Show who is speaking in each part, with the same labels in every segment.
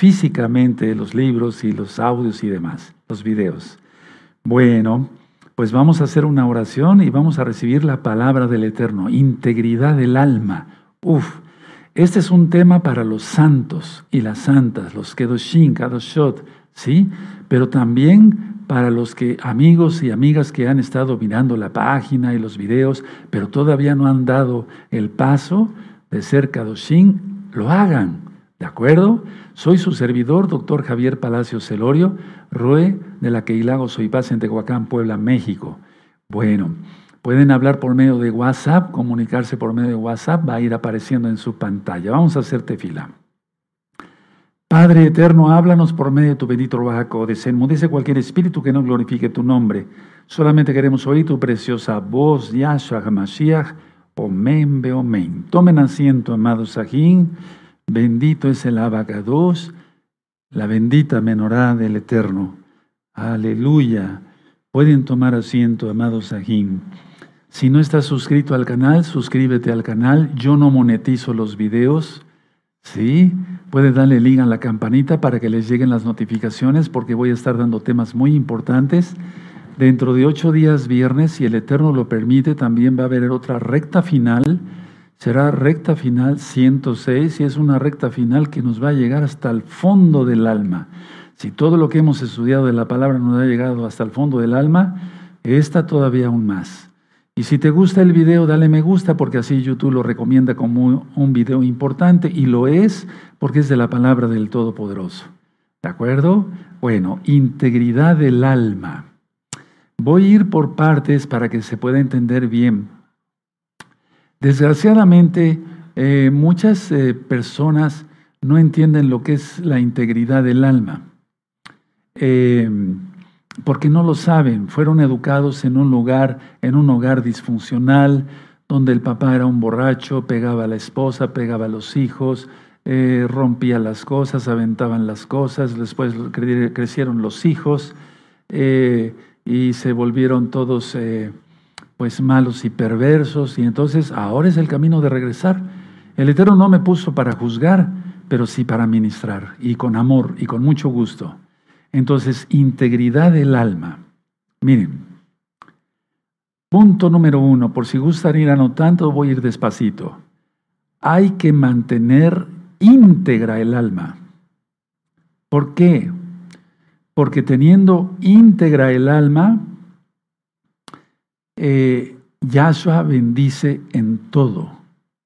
Speaker 1: físicamente los libros y los audios y demás, los videos. Bueno, pues vamos a hacer una oración y vamos a recibir la palabra del Eterno, integridad del alma. Uf, este es un tema para los santos y las santas, los Kedoshim, Kadoshot, ¿sí? Pero también para los que amigos y amigas que han estado mirando la página y los videos, pero todavía no han dado el paso de ser Kadoshim, lo hagan, ¿de acuerdo? Soy su servidor, doctor Javier Palacio Celorio, Rue de la Queilago Soy Paz en Tehuacán, Puebla, México. Bueno, pueden hablar por medio de WhatsApp, comunicarse por medio de WhatsApp, va a ir apareciendo en su pantalla. Vamos a hacerte fila. Padre eterno, háblanos por medio de tu bendito Ruajaco, desenmudece cualquier espíritu que no glorifique tu nombre. Solamente queremos oír tu preciosa voz, Yahshua HaMashiach, Omen Beomen. Tomen asiento, amados Sajín. Bendito es el abacados, la bendita menorá del Eterno. Aleluya. Pueden tomar asiento, amados Sajín. Si no estás suscrito al canal, suscríbete al canal. Yo no monetizo los videos. ¿Sí? Puede darle link a la campanita para que les lleguen las notificaciones porque voy a estar dando temas muy importantes. Dentro de ocho días, viernes, si el Eterno lo permite, también va a haber otra recta final. Será recta final 106 y es una recta final que nos va a llegar hasta el fondo del alma. Si todo lo que hemos estudiado de la palabra nos ha llegado hasta el fondo del alma, esta todavía aún más. Y si te gusta el video, dale me gusta porque así YouTube lo recomienda como un video importante y lo es porque es de la palabra del Todopoderoso. ¿De acuerdo? Bueno, integridad del alma. Voy a ir por partes para que se pueda entender bien. Desgraciadamente, eh, muchas eh, personas no entienden lo que es la integridad del alma. Eh, porque no lo saben, fueron educados en un lugar, en un hogar disfuncional, donde el papá era un borracho, pegaba a la esposa, pegaba a los hijos, eh, rompía las cosas, aventaban las cosas, después crecieron los hijos y se volvieron todos pues malos y perversos, y entonces ahora es el camino de regresar. El Eterno no me puso para juzgar, pero sí para ministrar, y con amor y con mucho gusto. Entonces, integridad del alma. Miren, punto número uno, por si gustan ir anotando, voy a ir despacito. Hay que mantener íntegra el alma. ¿Por qué? Porque teniendo íntegra el alma, eh, Yahshua bendice en todo.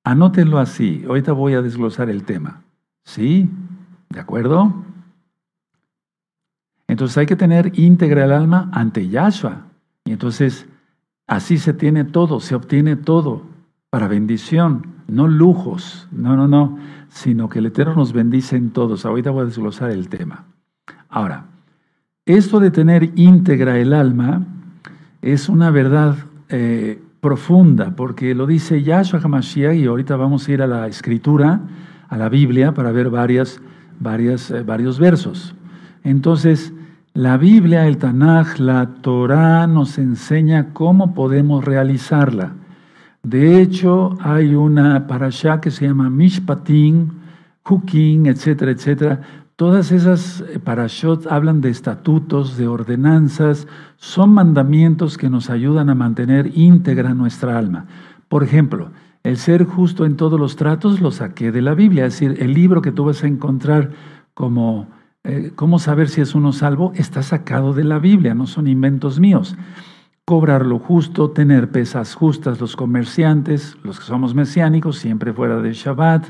Speaker 1: Anótenlo así. Ahorita voy a desglosar el tema. ¿Sí? ¿De acuerdo? Entonces hay que tener íntegra el alma ante Yahshua. Y entonces así se tiene todo, se obtiene todo para bendición, no lujos, no, no, no, sino que el Eterno nos bendice en todos. Ahorita voy a desglosar el tema. Ahora, esto de tener íntegra el alma es una verdad eh, profunda, porque lo dice Yahshua HaMashiach, y ahorita vamos a ir a la escritura, a la Biblia, para ver varias, varias, eh, varios versos. Entonces, la Biblia, el Tanaj, la Torah nos enseña cómo podemos realizarla. De hecho, hay una parashá que se llama Mishpatim, Hukim, etcétera, etcétera. Todas esas eh, parashot hablan de estatutos, de ordenanzas, son mandamientos que nos ayudan a mantener íntegra nuestra alma. Por ejemplo, el ser justo en todos los tratos lo saqué de la Biblia, es decir, el libro que tú vas a encontrar como eh, ¿cómo saber si es uno salvo? Está sacado de la Biblia, no son inventos míos. Cobrar lo justo, tener pesas justas los comerciantes, los que somos mesiánicos, siempre fuera de Shabbat,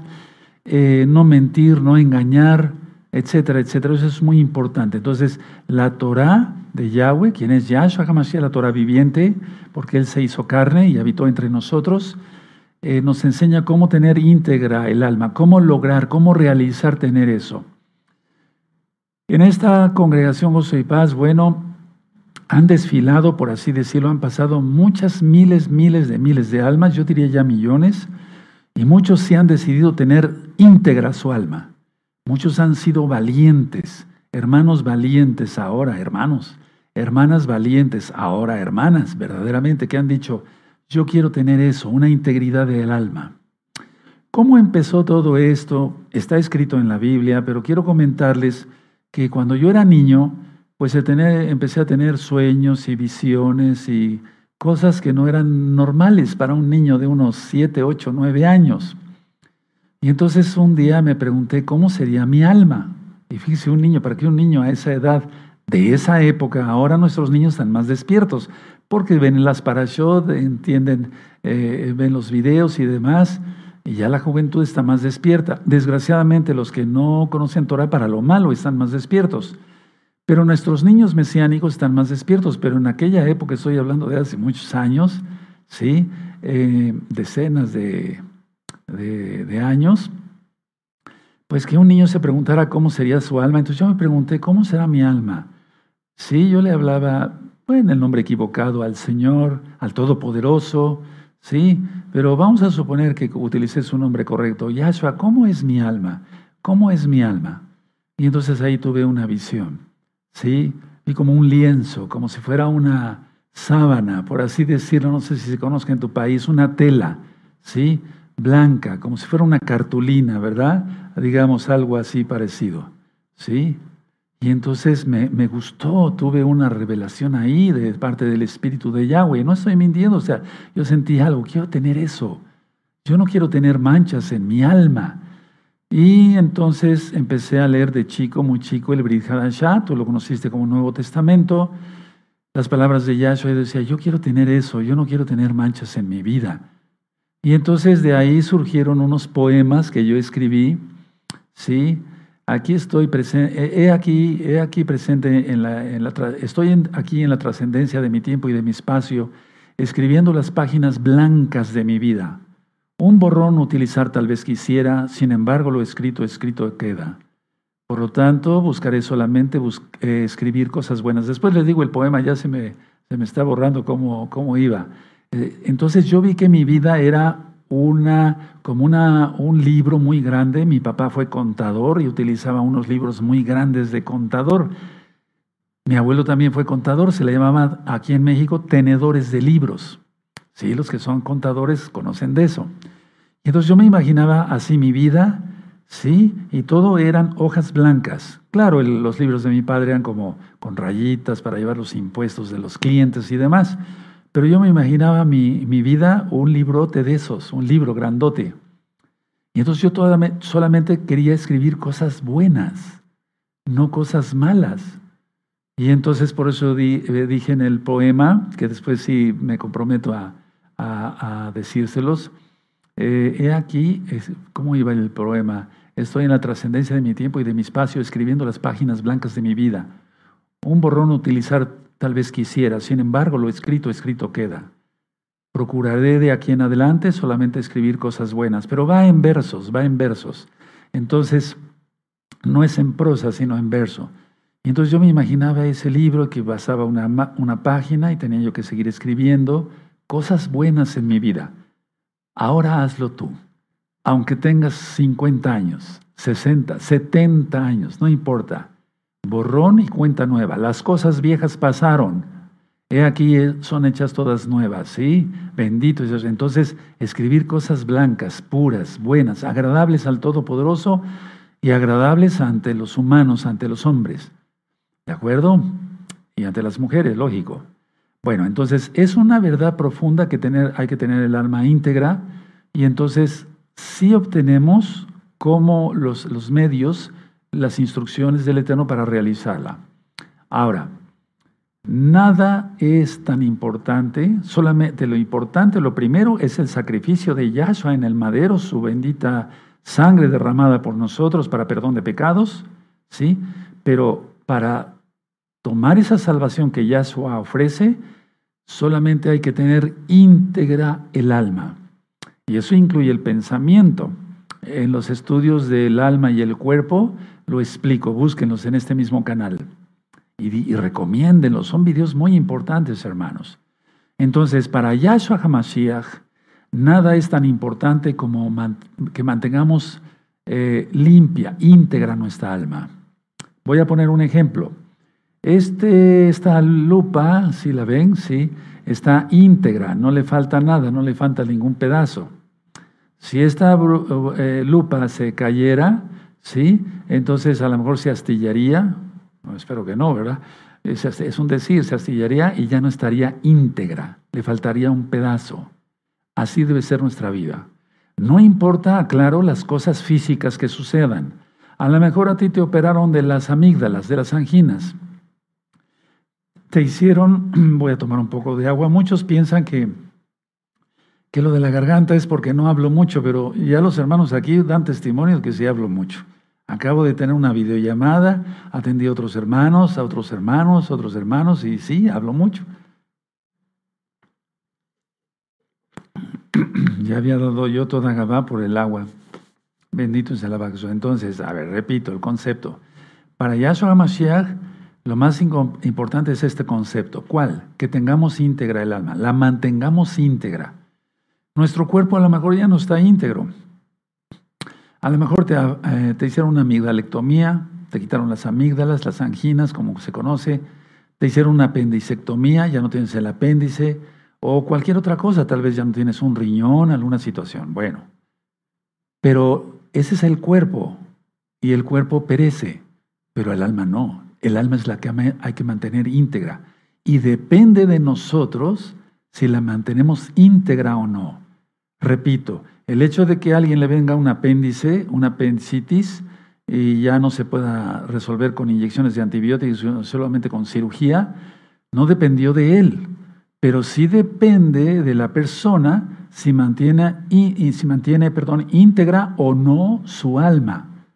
Speaker 1: eh, no mentir, no engañar, etcétera, etcétera. Eso es muy importante. Entonces, la Torah de Yahweh, quien es Yahshua HaMashiach, la Torah viviente, porque Él se hizo carne y habitó entre nosotros, eh, nos enseña cómo tener íntegra el alma, cómo lograr, cómo realizar tener eso. En esta congregación Gozo y Paz, bueno, han desfilado, por así decirlo, han pasado muchas miles, miles de miles de almas, yo diría ya millones, y muchos se han decidido tener íntegra su alma. Muchos han sido valientes, hermanos valientes ahora, hermanos, hermanas valientes ahora, hermanas, verdaderamente, que han dicho, yo quiero tener eso, una integridad del alma. ¿Cómo empezó todo esto? Está escrito en la Biblia, pero quiero comentarles que cuando yo era niño, pues empecé a tener sueños y visiones y cosas que no eran normales para un niño de unos 7, 8, 9 años. Y entonces un día me pregunté cómo sería mi alma. Y fíjese, un niño, ¿para qué un niño a esa edad, de esa época, ahora nuestros niños están más despiertos? Porque ven las parashot, entienden, eh, ven los videos y demás, y ya la juventud está más despierta. Desgraciadamente los que no conocen Torah para lo malo están más despiertos. Pero nuestros niños mesiánicos están más despiertos, pero en aquella época, estoy hablando de hace muchos años, ¿sí? Eh, decenas de, de, años, pues que un niño se preguntara cómo sería su alma. Entonces yo me pregunté, ¿cómo será mi alma? Sí, yo le hablaba, bueno, el nombre equivocado al Señor, al Todopoderoso, sí, pero vamos a suponer que utilicé su nombre correcto. Yahshua, ¿cómo es mi alma? ¿Cómo es mi alma? Y entonces ahí tuve una visión, sí, vi como un lienzo, como si fuera una sábana, por así decirlo, no sé si se conozca en tu país, una tela, sí, blanca, como si fuera una cartulina, ¿verdad? Digamos algo así parecido. ¿Sí? Y entonces me, me, gustó, tuve una revelación ahí de parte del Espíritu de Yahweh. No estoy mintiendo, o sea, yo sentí algo, quiero tener eso. Yo no quiero tener manchas en mi alma. Y entonces empecé a leer de chico, muy chico, el Brit tú lo conociste como Nuevo Testamento, las palabras de Yahshua, y decía, yo quiero tener eso, yo no quiero tener manchas en mi vida. Y entonces de ahí surgieron unos poemas que yo escribí, ¿sí? Aquí estoy presente, he aquí, he aquí presente en la estoy aquí en la trascendencia de mi tiempo y de mi espacio, escribiendo las páginas blancas de mi vida. Un borrón utilizar tal vez quisiera, sin embargo lo escrito, escrito queda. Por lo tanto, buscaré solamente eh, escribir cosas buenas. Después les digo el poema, ya se me, se me está borrando cómo, cómo iba. Eh, entonces yo vi que mi vida era una, como una, un libro muy grande. Mi papá fue contador y utilizaba unos libros muy grandes de contador. Mi abuelo también fue contador, se le llamaba aquí en México tenedores de libros. Sí, los que son contadores conocen de eso. Entonces yo me imaginaba así mi vida, sí, y todo eran hojas blancas. Claro, los libros de mi padre eran como con rayitas para llevar los impuestos de los clientes y demás. Pero yo me imaginaba mi, vida un librote de esos, un libro grandote. Y entonces yo solamente quería escribir cosas buenas, no cosas malas. Y entonces por eso eh, dije en el poema, que después sí me comprometo a, decírselos, eh, he aquí, ¿cómo iba el poema? Estoy en la trascendencia de mi tiempo y de mi espacio escribiendo las páginas blancas de mi vida. Un borrón utilizar tal vez quisiera, sin embargo lo escrito, escrito queda. Procuraré de aquí en adelante solamente escribir cosas buenas, pero va en versos, va en versos. Entonces, no es en prosa, sino en verso. Y entonces yo me imaginaba ese libro que basaba una, una página y tenía yo que seguir escribiendo cosas buenas en mi vida. Ahora hazlo tú. Aunque tengas 50 años, 60, 70 años, no importa. Borrón y cuenta nueva. Las cosas viejas pasaron. He aquí eh, son hechas todas nuevas, ¿sí? Bendito Dios. Entonces, escribir cosas blancas, puras, buenas, agradables al Todopoderoso y agradables ante los humanos, ante los hombres. ¿De acuerdo? Y ante las mujeres, lógico. Bueno, entonces es una verdad profunda que tener, hay que tener el alma íntegra y entonces si obtenemos como los, los medios las instrucciones del Eterno para realizarla. Ahora, nada es tan importante, solamente lo importante, lo primero es el sacrificio de Yahshua en el madero, su bendita sangre derramada por nosotros para perdón de pecados, ¿sí? Pero para tomar esa salvación que Yahshua ofrece, solamente hay que tener íntegra el alma. Y eso incluye el pensamiento. En los estudios del alma y el cuerpo, lo explico, búsquenlos en este mismo canal y, y recomiéndenlos. Son videos muy importantes, hermanos. Entonces, para Yahshua HaMashiach, nada es tan importante como que mantengamos eh, limpia, íntegra nuestra alma. Voy a poner un ejemplo. Este, esta lupa, si la ven, sí, está íntegra, no le falta nada, no le falta ningún pedazo. Si esta eh, lupa se cayera, ¿sí? Entonces a lo mejor se astillaría, no, espero que no, ¿verdad? Es, un decir, se astillaría y ya no estaría íntegra, le faltaría un pedazo. Así debe ser nuestra vida. No importa, claro, las cosas físicas que sucedan. A lo mejor a ti te operaron de las amígdalas, de las anginas. Te hicieron, voy a tomar un poco de agua, muchos piensan que que lo de la garganta es porque no hablo mucho, pero ya los hermanos aquí dan testimonio que sí hablo mucho. Acabo de tener una videollamada, atendí a otros hermanos, a otros hermanos, a otros hermanos, y sí, hablo mucho. ya había dado yo toda Gabá por el agua. Bendito sea el abajo. Entonces, a ver, repito el concepto. Para Yahshua Mashiach, lo más importante es este concepto. ¿Cuál? Que tengamos íntegra el alma, la mantengamos íntegra. Nuestro cuerpo a lo mejor ya no está íntegro. A lo mejor te, eh, te hicieron una amigdalectomía, te quitaron las amígdalas, las anginas, como se conoce, te hicieron una apendicectomía, ya no tienes el apéndice, o cualquier otra cosa, tal vez ya no tienes un riñón, alguna situación. Bueno, pero ese es el cuerpo, y el cuerpo perece, pero el alma no. El alma es la que hay que mantener íntegra, y depende de nosotros si la mantenemos íntegra o no. Repito, el hecho de que a alguien le venga un apéndice, una apendicitis, y ya no se pueda resolver con inyecciones de antibióticos, solamente con cirugía, no dependió de él, pero sí depende de la persona si mantiene, y, si mantiene perdón, íntegra o no su alma.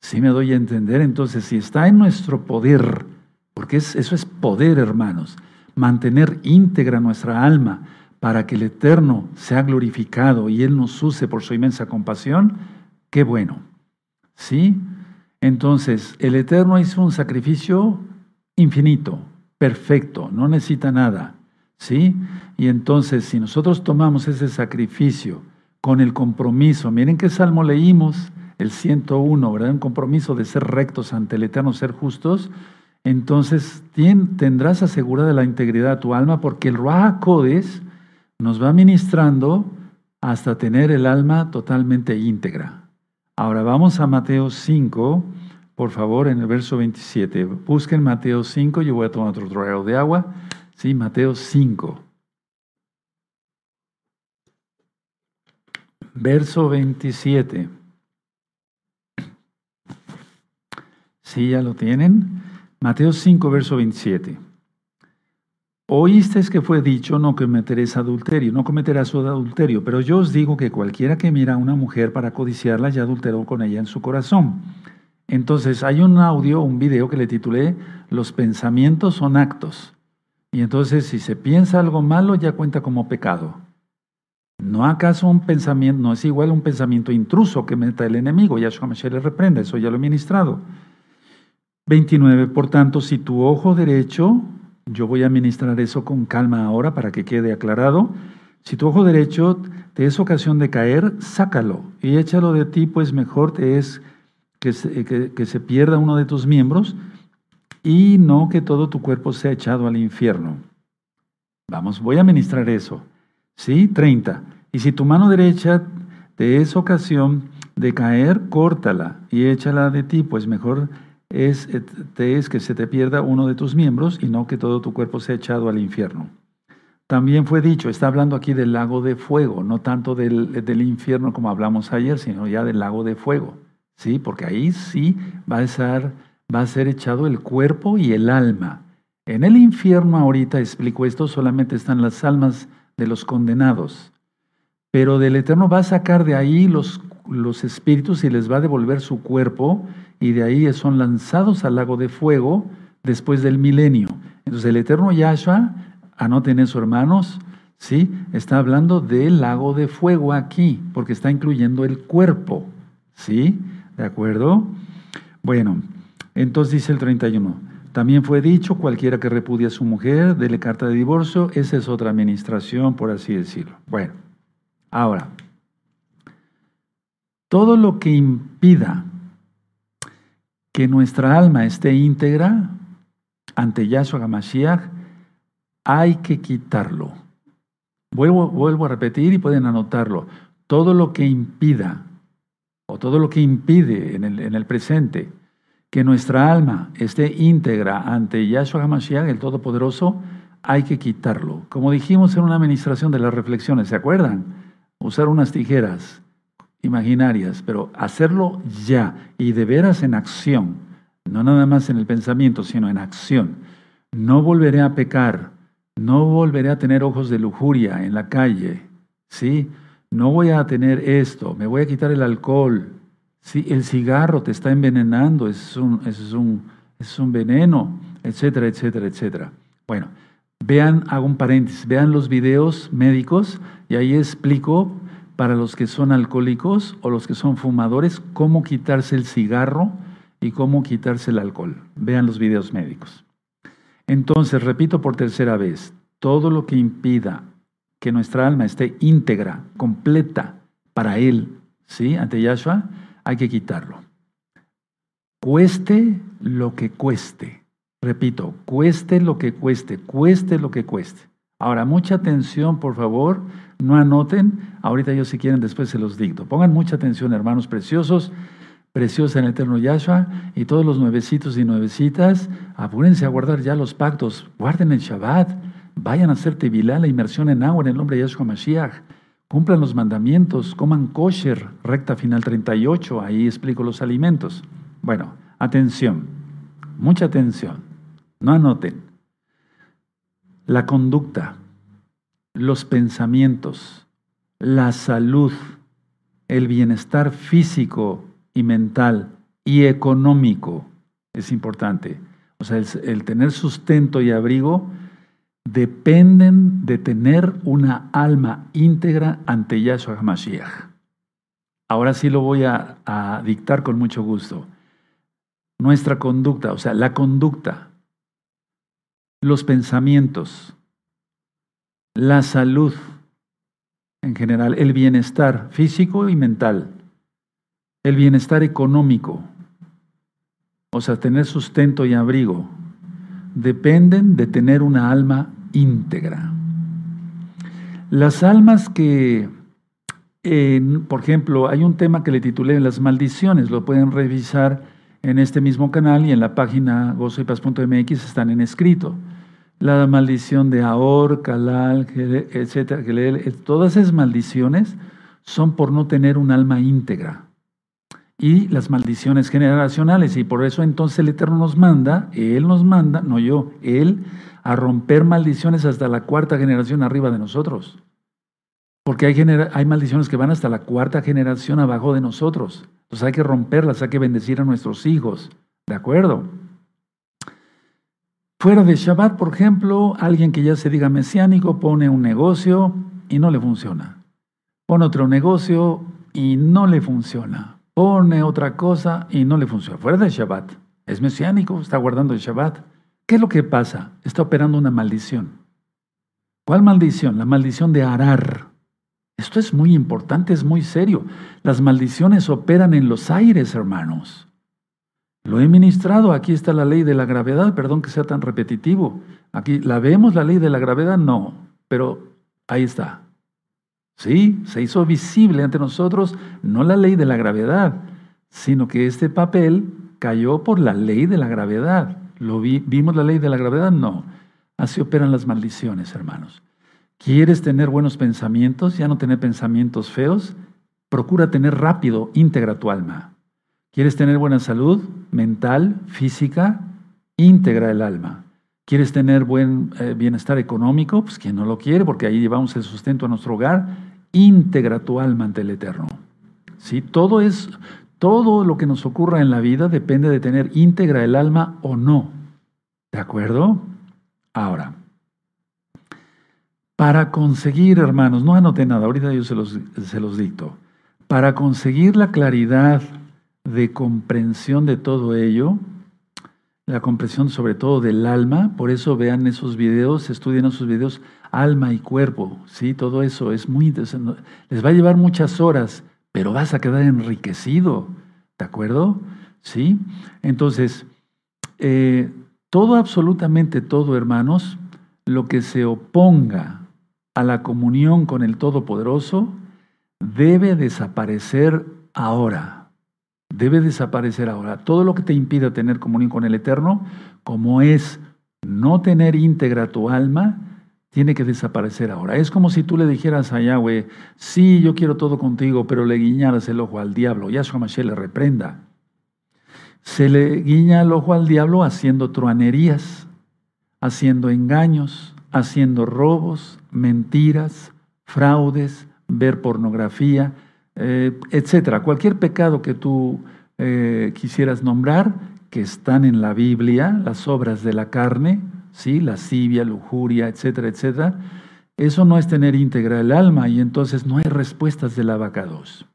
Speaker 1: Si me doy a entender, entonces si está en nuestro poder, porque eso es poder, hermanos, mantener íntegra nuestra alma, para que el Eterno sea glorificado y Él nos use por su inmensa compasión, qué bueno. ¿Sí? Entonces, el Eterno hizo un sacrificio infinito, perfecto, no necesita nada. ¿Sí? Y entonces, si nosotros tomamos ese sacrificio con el compromiso, miren qué salmo leímos, el 101, ¿verdad? Un compromiso de ser rectos ante el Eterno, ser justos, entonces tendrás asegurada la integridad de tu alma porque el Ruach nos va ministrando hasta tener el alma totalmente íntegra. Ahora vamos a Mateo 5, por favor, en el verso 27. Busquen Mateo 5, yo voy a tomar otro trago de agua. Sí, Mateo 5. Verso 27. ¿Sí ya lo tienen? Mateo 5, verso 27. Oísteis que fue dicho, no cometerás adulterio, no cometerás adulterio, pero yo os digo que cualquiera que mira a una mujer para codiciarla ya adulteró con ella en su corazón. Entonces hay un audio, un video que le titulé Los pensamientos son actos. Y entonces si se piensa algo malo ya cuenta como pecado. ¿No acaso un pensamiento, no es igual un pensamiento intruso que meta el enemigo? Yahshua Mashiach le reprende, eso ya lo he ministrado. 29. Por tanto, si tu ojo derecho yo voy a ministrar eso con calma ahora para que quede aclarado. Si tu ojo derecho te es ocasión de caer, sácalo y échalo de ti, pues mejor te es que se, se pierda uno de tus miembros y no que todo tu cuerpo sea echado al infierno. Vamos, voy a ministrar eso. ¿Sí? 30. Y si tu mano derecha te es ocasión de caer, córtala y échala de ti, pues mejor es, eh, es que se te pierda uno de tus miembros y no que todo tu cuerpo sea echado al infierno. También fue dicho, está hablando aquí del lago de fuego, no tanto del, del, infierno como hablamos ayer, sino ya del lago de fuego, ¿sí? Porque ahí sí va a, ser, va a ser echado el cuerpo y el alma. En el infierno ahorita explico esto, solamente están las almas de los condenados, pero del Eterno va a sacar de ahí los, los espíritus y les va a devolver su cuerpo y de ahí son lanzados al lago de fuego después del milenio. Entonces el eterno Yahshua, anoten eso hermanos, ¿sí? está hablando del lago de fuego aquí, porque está incluyendo el cuerpo. ¿Sí? ¿De acuerdo? Bueno, entonces dice el 31. También fue dicho, cualquiera que repudie a su mujer, dele carta de divorcio, esa es otra administración, por así decirlo. Bueno, ahora, todo lo que impida que nuestra alma esté íntegra ante Yahshua HaMashiach, hay que quitarlo. Vuelvo, vuelvo a repetir y pueden anotarlo. todo lo que impida, o todo lo que impide en el, en el presente, que nuestra alma esté íntegra ante Yahshua HaMashiach, el Todopoderoso, hay que quitarlo. Como dijimos en una administración de las reflexiones, ¿se acuerdan? Usar unas tijeras imaginarias, pero hacerlo ya y de veras en acción, no nada más en el pensamiento, sino en acción. No volveré a pecar, no volveré a tener ojos de lujuria en la calle, ¿sí? No voy a tener esto, me voy a quitar el alcohol, ¿sí? El cigarro te está envenenando, es un, es un, es un veneno, etcétera, etcétera, etcétera. Bueno, vean, hago un paréntesis, vean los videos médicos y ahí explico para los que son alcohólicos o los que son fumadores cómo quitarse el cigarro y cómo quitarse el alcohol. Vean los videos médicos. Entonces, repito por tercera vez, todo lo que impida que nuestra alma esté íntegra, completa para Él, ¿sí? Ante Yahshua, hay que quitarlo. Cueste lo que cueste. Repito, cueste lo que cueste, cueste lo que cueste. Ahora, mucha atención, por favor, no anoten. Ahorita ellos si quieren después se los dicto. Pongan mucha atención, hermanos preciosos, preciosa en el eterno Yahshua y todos los nuevecitos y nuevecitas, apúrense a guardar ya los pactos, guarden el Shabbat, vayan a hacer tevilá, la inmersión en agua en el nombre de Yahshua Mashiach, cumplan los mandamientos, coman kosher, recta final 38, ahí explico los alimentos. Bueno, atención, mucha atención, no anoten. La conducta, los pensamientos, la salud, el bienestar físico y mental y económico es importante. O sea, el, tener sustento y abrigo dependen de tener una alma íntegra ante Yahshua HaMashiach. Ahora sí lo voy a, a dictar con mucho gusto. Nuestra conducta, o sea, la conducta, los pensamientos, la salud en general, el bienestar físico y mental, el bienestar económico, o sea, tener sustento y abrigo, dependen de tener una alma íntegra. Las almas que, por ejemplo, hay un tema que le titulé Las maldiciones, lo pueden revisar en este mismo canal y en la página gozoypaz.mx están en escrito la maldición de Ahor, Kalal, etcétera, todas esas maldiciones son por no tener un alma íntegra. Y las maldiciones generacionales, y por eso entonces el Eterno nos manda, Él nos manda, no yo, Él, a romper maldiciones hasta la cuarta generación arriba de nosotros. Porque hay, hay maldiciones que van hasta la cuarta generación abajo de nosotros. Entonces hay que romperlas, hay que bendecir a nuestros hijos. ¿De acuerdo? Fuera de Shabbat, por ejemplo, alguien que ya se diga mesiánico pone un negocio y no le funciona. Pone otro negocio y no le funciona. Pone otra cosa y no le funciona. Fuera de Shabbat. Es mesiánico, está guardando el Shabbat. ¿Qué es lo que pasa? Está operando una maldición. ¿Cuál maldición? La maldición de Arar. Esto es muy importante, es muy serio. Las maldiciones operan en los aires, hermanos. Lo he ministrado, aquí está la ley de la gravedad, perdón que sea tan repetitivo. Aquí, ¿la vemos la ley de la gravedad? No, pero ahí está. Sí, se hizo visible ante nosotros no la ley de la gravedad, sino que este papel cayó por la ley de la gravedad. ¿Lo ¿Vimos la ley de la gravedad? No. Así operan las maldiciones, hermanos. ¿Quieres tener buenos pensamientos, ya no tener pensamientos feos? Procura tener rápido, íntegra tu alma. ¿Quieres tener buena salud mental, física? Íntegra el alma. ¿Quieres tener buen eh, bienestar económico? Pues quien no lo quiere, porque ahí llevamos el sustento a nuestro hogar. Íntegra tu alma ante el Eterno. ¿Sí? Todo, es, todo lo que nos ocurra en la vida depende de tener íntegra el alma o no. ¿De acuerdo? Ahora, para conseguir, hermanos, no anoté nada, ahorita yo se los, se los dicto. Para conseguir la claridad de comprensión de todo ello, la comprensión sobre todo del alma, por eso vean esos videos, estudien esos videos, alma y cuerpo, ¿sí? Todo eso es muy interesante. Les va a llevar muchas horas, pero vas a quedar enriquecido, ¿de acuerdo? ¿Sí? Entonces, eh, todo, absolutamente todo, hermanos, lo que se oponga a la comunión con el Todopoderoso, debe desaparecer ahora. Debe desaparecer ahora. Todo lo que te impida tener comunión con el Eterno, como es no tener íntegra tu alma, tiene que desaparecer ahora. Es como si tú le dijeras a Yahweh, sí, yo quiero todo contigo, pero le guiñaras el ojo al diablo. Yahshua Mashiach le reprenda. Se le guiña el ojo al diablo haciendo truanerías, haciendo engaños, haciendo robos, mentiras, fraudes, ver pornografía, eh, etcétera. Cualquier pecado que tú eh, quisieras nombrar, que están en la Biblia, las obras de la carne, ¿sí? lascivia, lujuria, etcétera, etcétera, eso no es tener íntegra el alma y entonces no hay respuestas del abacados.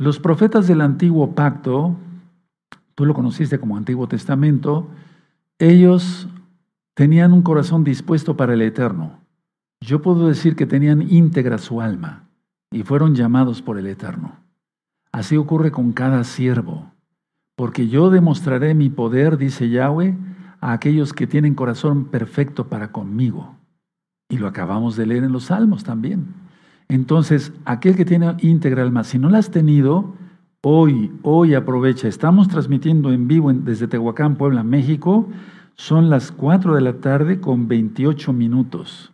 Speaker 1: Los profetas del antiguo pacto, tú lo conociste como Antiguo Testamento, ellos tenían un corazón dispuesto para el eterno. Yo puedo decir que tenían íntegra su alma y fueron llamados por el eterno. Así ocurre con cada siervo, porque yo demostraré mi poder, dice Yahweh, a aquellos que tienen corazón perfecto para conmigo. Y lo acabamos de leer en los Salmos también. Entonces, aquel que tiene íntegra alma, si no la has tenido, hoy, hoy aprovecha. Estamos transmitiendo en vivo desde Tehuacán, Puebla, México. Son las 4 de la tarde con 28 minutos.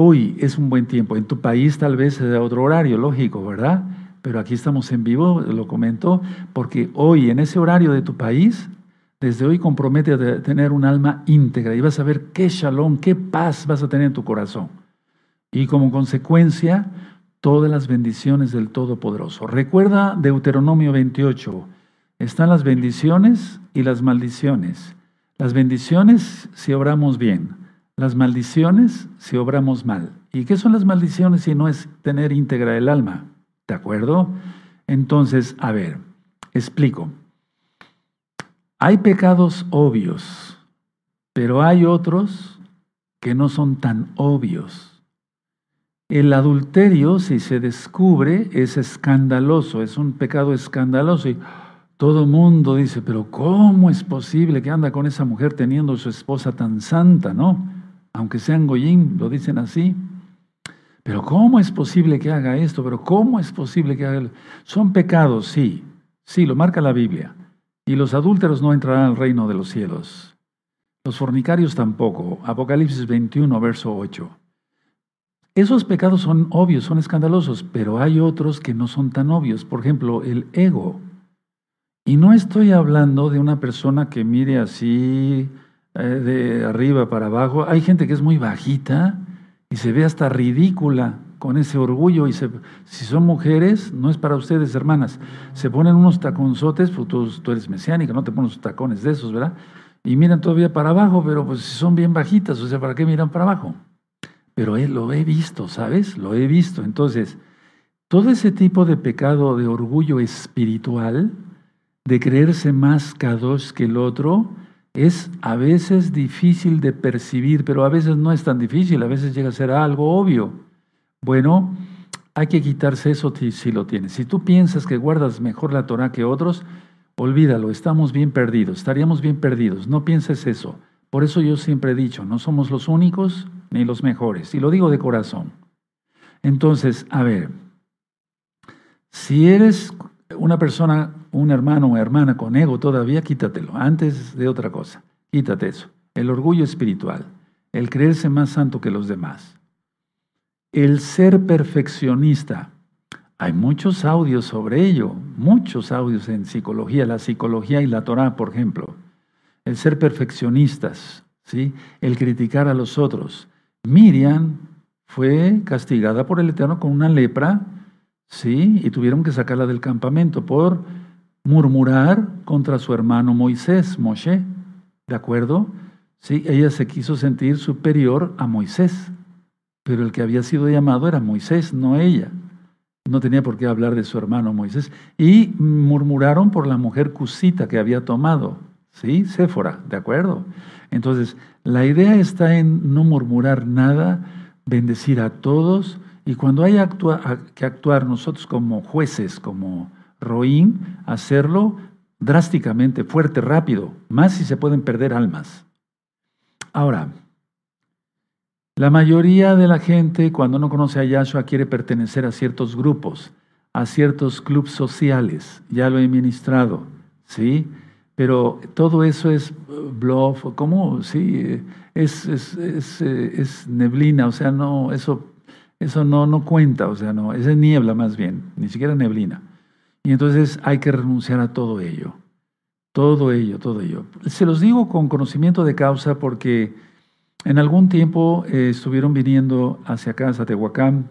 Speaker 1: Hoy es un buen tiempo. En tu país tal vez es otro horario, lógico, ¿verdad? Pero aquí estamos en vivo, lo comento, porque hoy en ese horario de tu país desde hoy compromete a tener un alma íntegra y vas a ver qué shalom, qué paz vas a tener en tu corazón. Y como consecuencia, todas las bendiciones del Todopoderoso. Recuerda Deuteronomio 28. Están las bendiciones y las maldiciones. Las bendiciones si obramos bien, las maldiciones si obramos mal. ¿Y qué son las maldiciones si no es tener íntegra el alma? ¿De acuerdo? Entonces, a ver, explico. Hay pecados obvios, pero hay otros que no son tan obvios. El adulterio, si se descubre, es escandaloso, es un pecado escandaloso. Y todo mundo dice, pero ¿cómo es posible que anda con esa mujer teniendo su esposa tan santa, no? Aunque sean goyín, lo dicen así. Pero ¿cómo es posible que haga esto? Pero ¿cómo es posible que haga... Son pecados, sí, sí, lo marca la Biblia. Y los adúlteros no entrarán al reino de los cielos. Los fornicarios tampoco. Apocalipsis 21, verso 8. Esos pecados son obvios, son escandalosos, pero hay otros que no son tan obvios. Por ejemplo, el ego. Y no estoy hablando de una persona que mire así eh, de arriba para abajo. Hay gente que es muy bajita y se ve hasta ridícula con ese orgullo y si son mujeres, no es para ustedes, hermanas, se ponen unos taconzotes, pues tú, eres mesiánica, no te pones tacones de esos, ¿verdad? Y miran todavía para abajo, pero pues si son bien bajitas, o sea, ¿para qué miran para abajo? Pero lo he visto, ¿sabes? Lo he visto. Entonces, todo ese tipo de pecado de orgullo espiritual, de creerse más kadosh que el otro, es a veces difícil de percibir, pero a veces no es tan difícil, a veces llega a ser algo obvio. Bueno, hay que quitarse eso si lo tienes. Si tú piensas que guardas mejor la Torah que otros, olvídalo, estamos bien perdidos, estaríamos bien perdidos. No pienses eso. Por eso yo siempre he dicho, no somos los únicos ni los mejores. Y lo digo de corazón. Entonces, a ver, si eres una persona, un hermano o hermana con ego todavía, quítatelo, antes de otra cosa. Quítate eso. El orgullo espiritual, el creerse más santo que los demás. El ser perfeccionista. Hay muchos audios sobre ello, muchos audios en psicología, la psicología y la Torah, por ejemplo. El ser perfeccionistas, ¿sí? el criticar a los otros. Miriam fue castigada por el Eterno con una lepra, ¿sí? y tuvieron que sacarla del campamento por murmurar contra su hermano Moisés, Moshe. ¿De acuerdo? Sí, ella se quiso sentir superior a Moisés. Pero el que había sido llamado era Moisés, no ella. No tenía por qué hablar de su hermano Moisés. Y murmuraron por la mujer cusita que había tomado. ¿Sí? Séfora, ¿de acuerdo? Entonces, la idea está en no murmurar nada, bendecir a todos. Y cuando hay que actuar nosotros como jueces, como roín, hacerlo drásticamente, fuerte, rápido, más si se pueden perder almas. Ahora, La mayoría de la gente cuando no conoce a Yahshua quiere pertenecer a ciertos grupos, a ciertos clubes sociales. Ya lo he ministrado, ¿sí? Pero todo eso es bluff, ¿cómo? Sí, es, es, es, es neblina, o sea, no, eso, eso no, no cuenta, o sea, no, es niebla más bien, ni siquiera neblina. Y entonces hay que renunciar a todo ello, todo ello, todo ello. Se los digo con conocimiento de causa porque en algún tiempo eh, estuvieron viniendo hacia acá, hacia Tehuacán,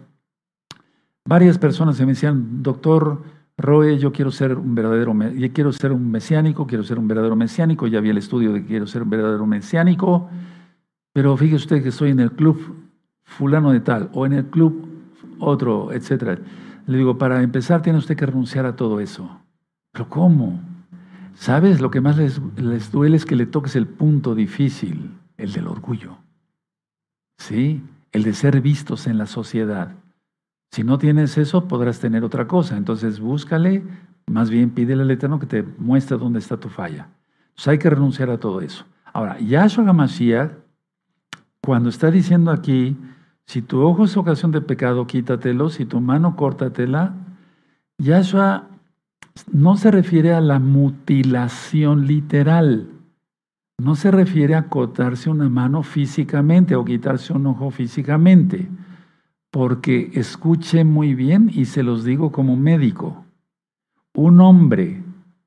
Speaker 1: varias personas y me decían, doctor Roe, yo quiero ser un verdadero, yo quiero ser un mesiánico, quiero ser un verdadero mesiánico, ya había el estudio de que quiero ser un verdadero mesiánico, pero fíjese usted que estoy en el club fulano de tal, o en el club otro, etcétera. Le digo, para empezar tiene usted que renunciar a todo eso. ¿Pero cómo? ¿Sabes? Lo que más les, les duele es que le toques el punto difícil el del orgullo. ¿Sí? El de ser vistos en la sociedad. Si no tienes eso, podrás tener otra cosa. Entonces búscale, más bien pídele al Eterno que te muestre dónde está tu falla. Entonces hay que renunciar a todo eso. Ahora, Yahshua Hamashiach, cuando está diciendo aquí, si tu ojo es ocasión de pecado, quítatelo, si tu mano, córtatela, Yahshua no se refiere a la mutilación literal. No se refiere a cortarse una mano físicamente o quitarse un ojo físicamente, porque escuche muy bien y se los digo como médico. Un hombre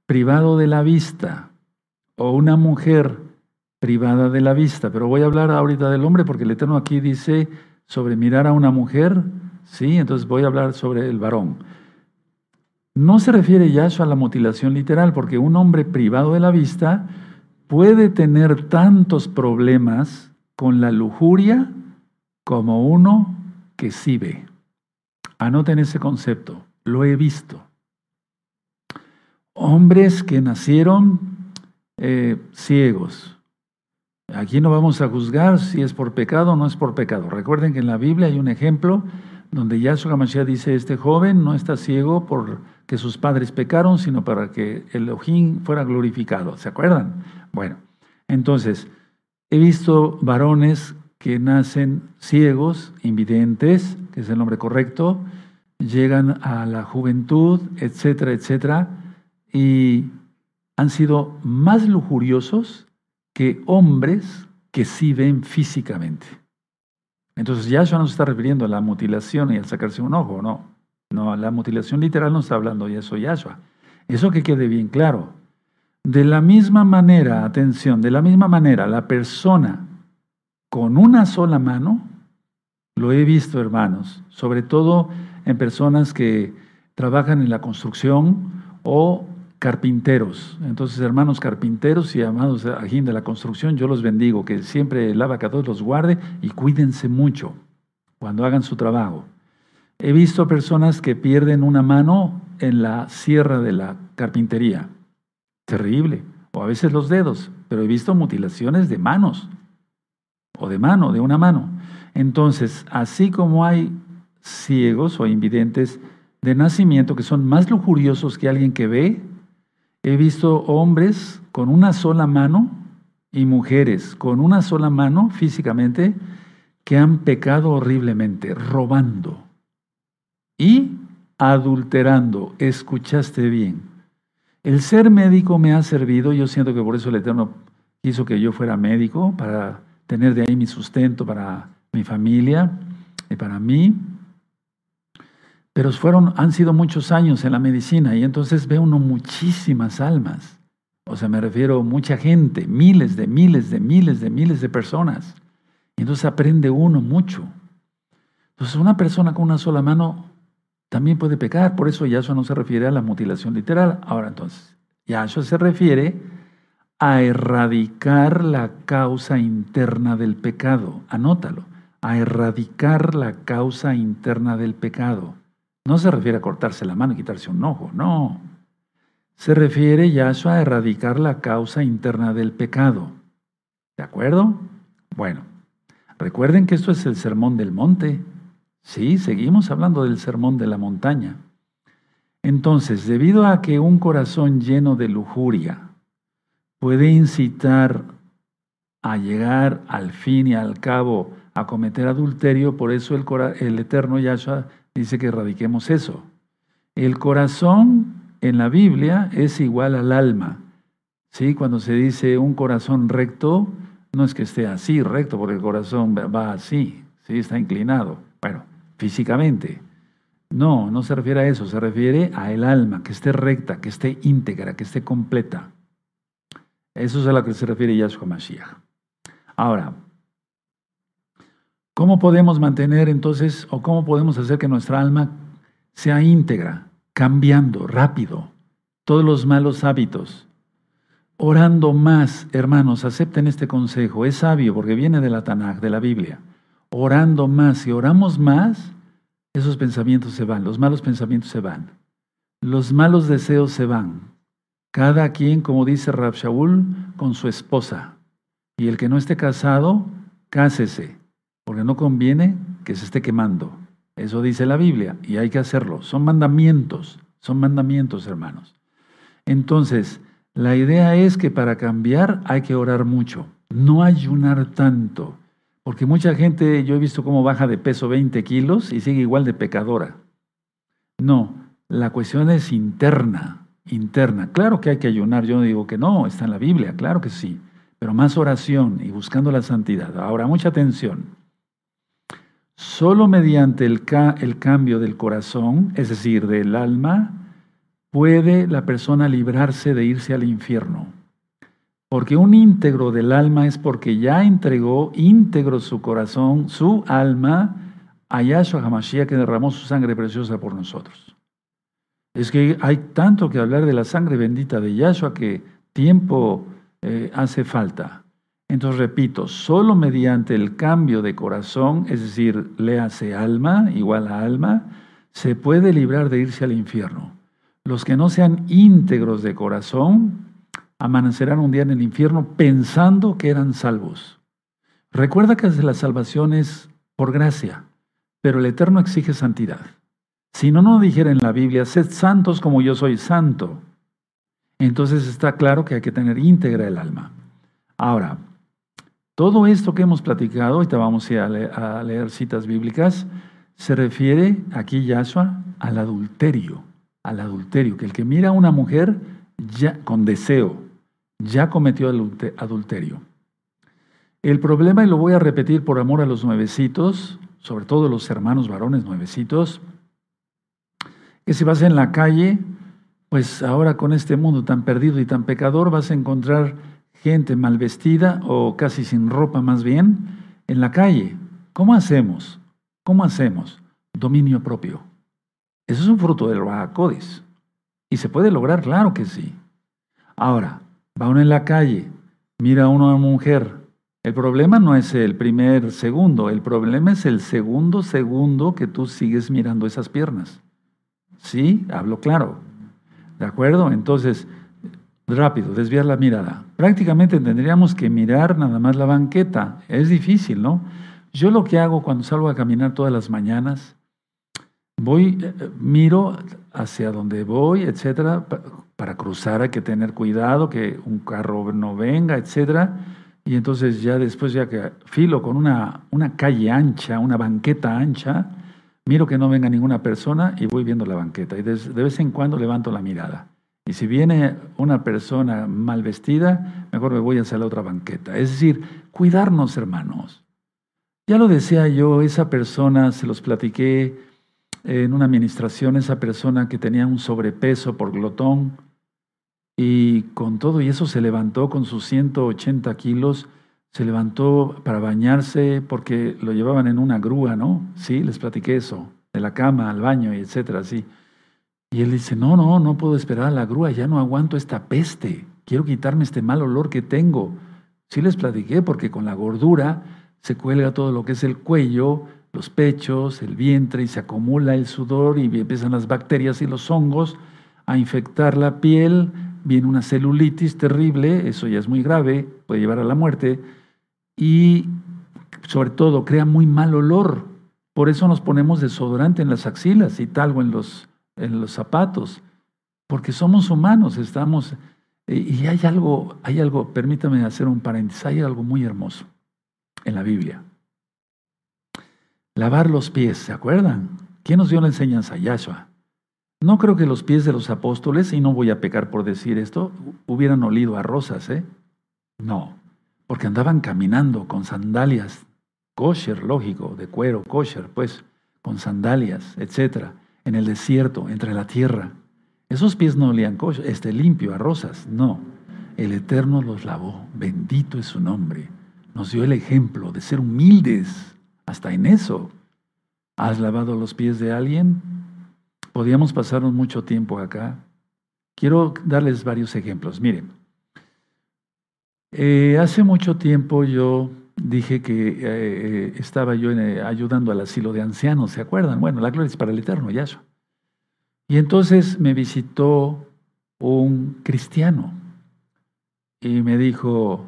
Speaker 1: privado de la vista o una mujer privada de la vista, pero voy a hablar ahorita del hombre porque el Eterno aquí dice sobre mirar a una mujer, sí, entonces voy a hablar sobre el varón. No se refiere ya a la mutilación literal, porque un hombre privado de la vista puede tener tantos problemas con la lujuria como uno que sí ve. Anoten ese concepto, lo he visto. Hombres que nacieron eh, ciegos. Aquí no vamos a juzgar si es por pecado o no es por pecado. Recuerden que en la Biblia hay un ejemplo donde Yahshua Mashiach dice, este joven no está ciego porque sus padres pecaron, sino para que el Elohim fuera glorificado. ¿Se acuerdan? Bueno, entonces, he visto varones que nacen ciegos, invidentes, que es el nombre correcto, llegan a la juventud, etcétera, etcétera, y han sido más lujuriosos que hombres que sí ven físicamente. Entonces Yahshua no se está refiriendo a la mutilación y al sacarse un ojo, no. No, la mutilación literal no está hablando de eso Yahshua. Eso que quede bien claro. De la misma manera, atención, de la misma manera, la persona con una sola mano, lo he visto, hermanos, sobre todo en personas que trabajan en la construcción o carpinteros. Entonces, hermanos carpinteros y amados ajín de la construcción, yo los bendigo, que siempre el abacados los guarde y cuídense mucho cuando hagan su trabajo. He visto personas que pierden una mano en la sierra de la carpintería terrible, o a veces los dedos, pero he visto mutilaciones de manos, o de mano, de una mano. Entonces, así como hay ciegos o invidentes de nacimiento que son más lujuriosos que alguien que ve, he visto hombres con una sola mano y mujeres con una sola mano físicamente que han pecado horriblemente, robando y adulterando. Escuchaste bien. El ser médico me ha servido, yo siento que por eso el Eterno quiso que yo fuera médico, para tener de ahí mi sustento para mi familia y para mí. Pero fueron, han sido muchos años en la medicina y entonces ve uno muchísimas almas. O sea, me refiero a mucha gente, miles de miles de miles de miles de personas. Y entonces aprende uno mucho. Entonces una persona con una sola mano también puede pecar. Por eso Yahshua no se refiere a la mutilación literal. Ahora entonces, Yahshua se refiere a erradicar la causa interna del pecado. Anótalo. A erradicar la causa interna del pecado. No se refiere a cortarse la mano y quitarse un ojo, no. Se refiere Yahshua a erradicar la causa interna del pecado. ¿De acuerdo? Bueno, recuerden que esto es el sermón del monte. Sí, seguimos hablando del sermón de la montaña. Entonces, debido a que un corazón lleno de lujuria puede incitar a llegar al fin y al cabo a cometer adulterio, por eso el, eterno Yahshua dice que erradiquemos eso. El corazón en la Biblia es igual al alma. ¿Sí? Cuando se dice un corazón recto, no es que esté así recto, porque el corazón va así, ¿sí? está inclinado. Bueno, físicamente. No, no se refiere a eso, se refiere a el alma, que esté recta, que esté íntegra, que esté completa. Eso es a lo que se refiere Yahshua Mashiach. Ahora, ¿cómo podemos mantener entonces, o cómo podemos hacer que nuestra alma sea íntegra, cambiando rápido todos los malos hábitos? Orando más, hermanos, acepten este consejo, es sabio porque viene de la Tanakh, de la Biblia. Orando más, si oramos más, esos pensamientos se van, los malos pensamientos se van, los malos deseos se van. Cada quien, como dice Rab Shaul, con su esposa. Y el que no esté casado, cásese, porque no conviene que se esté quemando. Eso dice la Biblia y hay que hacerlo. Son mandamientos, son mandamientos, hermanos. Entonces, la idea es que para cambiar hay que orar mucho, no ayunar tanto. Porque mucha gente, yo he visto cómo baja de peso 20 kilos y sigue igual de pecadora. No, la cuestión es interna, interna. Claro que hay que ayunar, yo no digo que no, está en la Biblia, claro que sí, pero más oración y buscando la santidad. Ahora, mucha atención. Solo mediante el, el cambio del corazón, es decir, del alma, puede la persona librarse de irse al infierno. Porque un íntegro del alma es porque ya entregó íntegro su corazón, su alma, a Yahshua HaMashiach que derramó su sangre preciosa por nosotros. Es que hay tanto que hablar de la sangre bendita de Yahshua que tiempo eh, hace falta. Entonces, repito, solo mediante el cambio de corazón, es decir, le hace alma, igual a alma, se puede librar de irse al infierno. Los que no sean íntegros de corazón, amanecerán un día en el infierno pensando que eran salvos. Recuerda que la salvación es por gracia, pero el Eterno exige santidad. Si no nos dijera en la Biblia, sed santos como yo soy santo, entonces está claro que hay que tener íntegra el alma. Ahora, todo esto que hemos platicado, ahorita vamos a leer, a leer citas bíblicas, se refiere aquí Yahshua al adulterio, al adulterio, que el que mira a una mujer ya con deseo, ya cometió adulterio. El problema, y lo voy a repetir por amor a los nuevecitos, sobre todo los hermanos varones nuevecitos, que si vas en la calle, pues ahora con este mundo tan perdido y tan pecador vas a encontrar gente mal vestida o casi sin ropa más bien en la calle. ¿Cómo hacemos? ¿Cómo hacemos? Dominio propio. Eso es un fruto del Codis. Y se puede lograr, claro que sí. Ahora, Va uno en la calle, mira a una mujer. El problema no es el primer segundo, el problema es el segundo segundo que tú sigues mirando esas piernas. ¿Sí? Hablo claro. ¿De acuerdo? Entonces, rápido, desviar la mirada. Prácticamente tendríamos que mirar nada más la banqueta. Es difícil, ¿no? Yo lo que hago cuando salgo a caminar todas las mañanas, voy, eh, miro hacia donde voy, etcétera, para cruzar hay que tener cuidado que un carro no venga, etcétera. Y entonces ya después, ya que filo con una, una calle ancha, una banqueta ancha, miro que no venga ninguna persona y voy viendo la banqueta. Y de, vez en cuando levanto la mirada. Y si viene una persona mal vestida, mejor me voy hacia la otra banqueta. Es decir, cuidarnos, hermanos. Ya lo decía yo, esa persona, se los platiqué en una administración, esa persona que tenía un sobrepeso por glotón, y con todo y eso se levantó con sus 180 kilos, se levantó para bañarse porque lo llevaban en una grúa, ¿no? Sí, les platiqué eso, de la cama al baño y etcétera, sí. Y él dice, no, no, no puedo esperar a la grúa, ya no aguanto esta peste, quiero quitarme este mal olor que tengo. Sí les platiqué porque con la gordura se cuelga todo lo que es el cuello, los pechos, el vientre y se acumula el sudor y empiezan las bacterias y los hongos a infectar la piel, viene una celulitis terrible, eso ya es muy grave, puede llevar a la muerte, y sobre todo crea muy mal olor. Por eso nos ponemos desodorante en las axilas y talgo en los, en los zapatos, porque somos humanos, estamos Y hay algo, hay algo, permítame hacer un paréntesis, hay algo muy hermoso en la Biblia. Lavar los pies, ¿se acuerdan? ¿Quién nos dio la enseñanza? Yahshua. No creo que los pies de los apóstoles, y no voy a pecar por decir esto, hubieran olido a rosas, ¿eh? No, porque andaban caminando con sandalias, kosher, lógico, de cuero, kosher, pues, con sandalias, etcétera, en el desierto, entre la tierra. Esos pies no olían este limpio a rosas, no. El Eterno los lavó, bendito es su nombre. Nos dio el ejemplo de ser humildes, hasta en eso. ¿Has lavado los pies de alguien? Podíamos pasarnos mucho tiempo acá. Quiero darles varios ejemplos. Miren, eh, hace mucho tiempo yo dije que eh, eh, estaba yo ayudando al asilo de ancianos, ¿se acuerdan? Bueno, la gloria es para el Eterno, eso. Y entonces me visitó un cristiano y me dijo,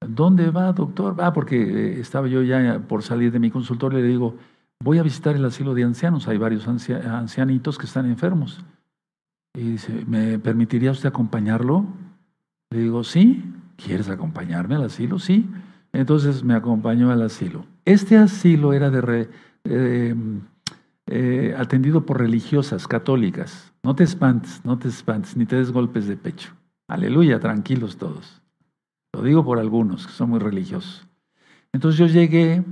Speaker 1: ¿dónde va, doctor? Ah, porque estaba yo ya por salir de mi consultorio y le digo, voy a visitar el asilo de ancianos, hay varios ancianitos que están enfermos. Y dice, ¿me permitiría usted acompañarlo? Le digo, sí, ¿quieres acompañarme al asilo? Sí. Entonces me acompañó al asilo. Este asilo era de eh, eh, atendido por religiosas católicas. No te espantes, no te espantes, ni te des golpes de pecho. Aleluya, tranquilos todos. Lo digo por algunos que son muy religiosos. Entonces yo llegué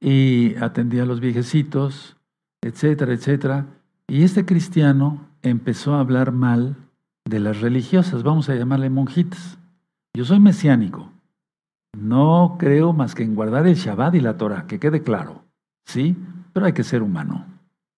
Speaker 1: y atendía a los viejecitos, etcétera, etcétera. Y este cristiano empezó a hablar mal de las religiosas, vamos a llamarle monjitas. Yo soy mesiánico. No creo más que en guardar el Shabbat y la Torah, que quede claro. ¿Sí? Pero hay que ser humano.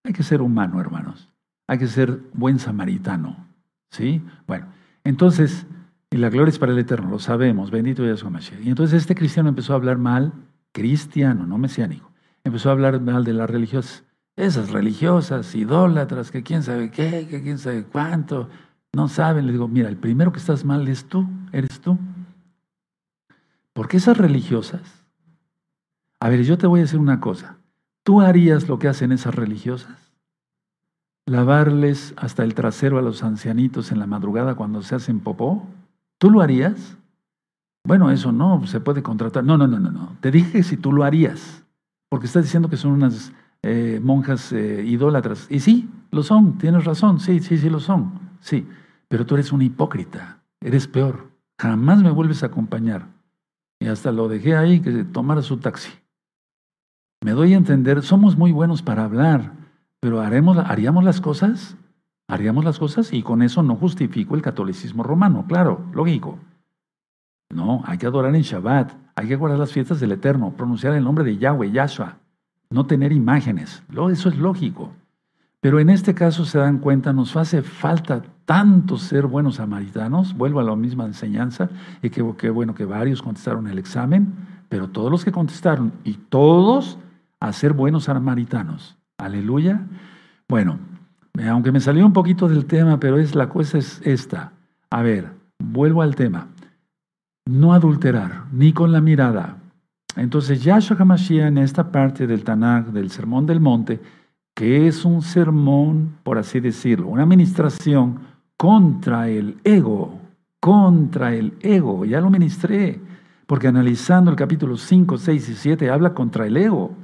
Speaker 1: Hay que ser humano, hermanos. Hay que ser buen samaritano. ¿Sí? Bueno, entonces, y la gloria es para el Eterno, lo sabemos, bendito Yahshua Mashiach. Y entonces este cristiano empezó a hablar mal cristiano, no mesiánico, empezó a hablar mal de las religiosas. Esas religiosas, idólatras, que quién sabe qué, que quién sabe cuánto, no saben. Le digo, mira, el primero que estás mal es tú, eres tú. Porque esas religiosas, a ver, yo te voy a decir una cosa, ¿tú harías lo que hacen esas religiosas? ¿Lavarles hasta el trasero a los ancianitos en la madrugada cuando se hacen popó? ¿Tú lo harías? Bueno, eso no, se puede contratar. No, no, no, no, no. Te dije si tú lo harías, porque estás diciendo que son unas eh, monjas eh, idólatras. Y sí, lo son, tienes razón, sí, sí, sí lo son, sí. Pero tú eres un hipócrita, eres peor. Jamás me vuelves a acompañar. Y hasta lo dejé ahí que tomara su taxi. Me doy a entender, somos muy buenos para hablar, pero haremos, haríamos las cosas, haríamos las cosas y con eso no justifico el catolicismo romano, claro, lógico. No, hay que adorar en Shabbat, hay que guardar las fiestas del Eterno, pronunciar el nombre de Yahweh, Yahshua, no tener imágenes. Eso es lógico. Pero en este caso se dan cuenta, nos hace falta tanto ser buenos samaritanos, vuelvo a la misma enseñanza, y que, bueno que varios contestaron el examen, pero todos los que contestaron, y todos a ser buenos samaritanos. Aleluya. Bueno, aunque me salió un poquito del tema, pero es la cosa es esta. A ver, vuelvo al tema no adulterar, ni con la mirada. Entonces Yahshua HaMashiach en esta parte del Tanakh, del Sermón del Monte, que es un sermón, por así decirlo, una administración contra el ego, contra el ego, ya lo ministré, porque analizando el capítulo 5, 6 y 7 habla contra el ego.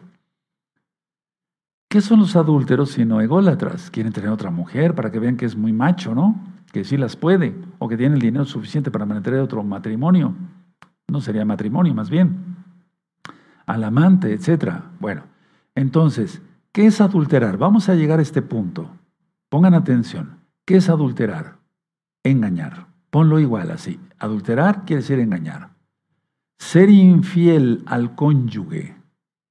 Speaker 1: ¿Qué son los adúlteros sino ególatras? Quieren tener otra mujer para que vean que es muy macho, ¿no? que sí las puede o que tiene el dinero suficiente para mantener otro matrimonio. No sería matrimonio, más bien. Al amante, etc. Bueno, entonces, ¿qué es adulterar? Vamos a llegar a este punto. Pongan atención. ¿Qué es adulterar? Engañar. Ponlo igual así. Adulterar quiere decir engañar. Ser infiel al cónyuge,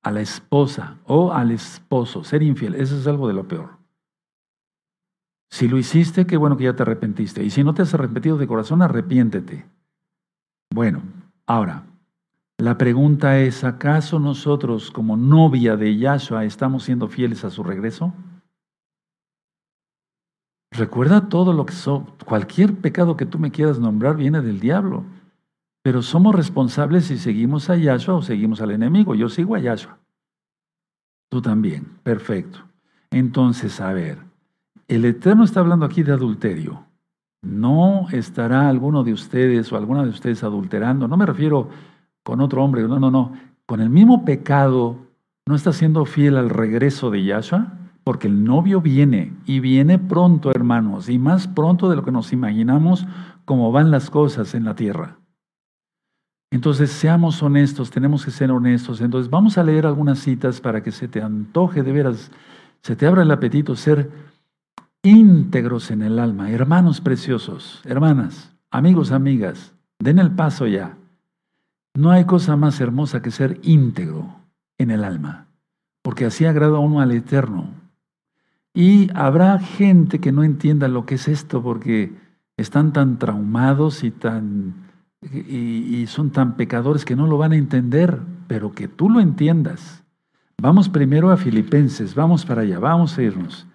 Speaker 1: a la esposa o al esposo. Ser infiel, eso es algo de lo peor. Si lo hiciste, qué bueno que ya te arrepentiste. Y si no te has arrepentido de corazón, arrepiéntete. Bueno, ahora, la pregunta es, ¿acaso nosotros como novia de Yahshua estamos siendo fieles a su regreso? Recuerda todo lo que so, cualquier pecado que tú me quieras nombrar viene del diablo. Pero somos responsables si seguimos a Yahshua o seguimos al enemigo. Yo sigo a Yahshua. Tú también. Perfecto. Entonces, a ver, el Eterno está hablando aquí de adulterio. No estará alguno de ustedes o alguna de ustedes adulterando. No me refiero con otro hombre, no, no, no. Con el mismo pecado, ¿no está siendo fiel al regreso de Yahshua? Porque el novio viene y viene pronto, hermanos, y más pronto de lo que nos imaginamos cómo van las cosas en la tierra. Entonces, seamos honestos, tenemos que ser honestos. Entonces, vamos a leer algunas citas para que se te antoje de veras, se te abra el apetito ser íntegros en el alma. Hermanos preciosos, hermanas, amigos, amigas, den el paso ya. No hay cosa más hermosa que ser íntegro en el alma, porque así agrada a uno al Eterno. Y habrá gente que no entienda lo que es esto, porque están tan traumados y tan y, son tan pecadores que no lo van a entender, pero que tú lo entiendas. Vamos primero a Filipenses, vamos para allá, vamos a irnos.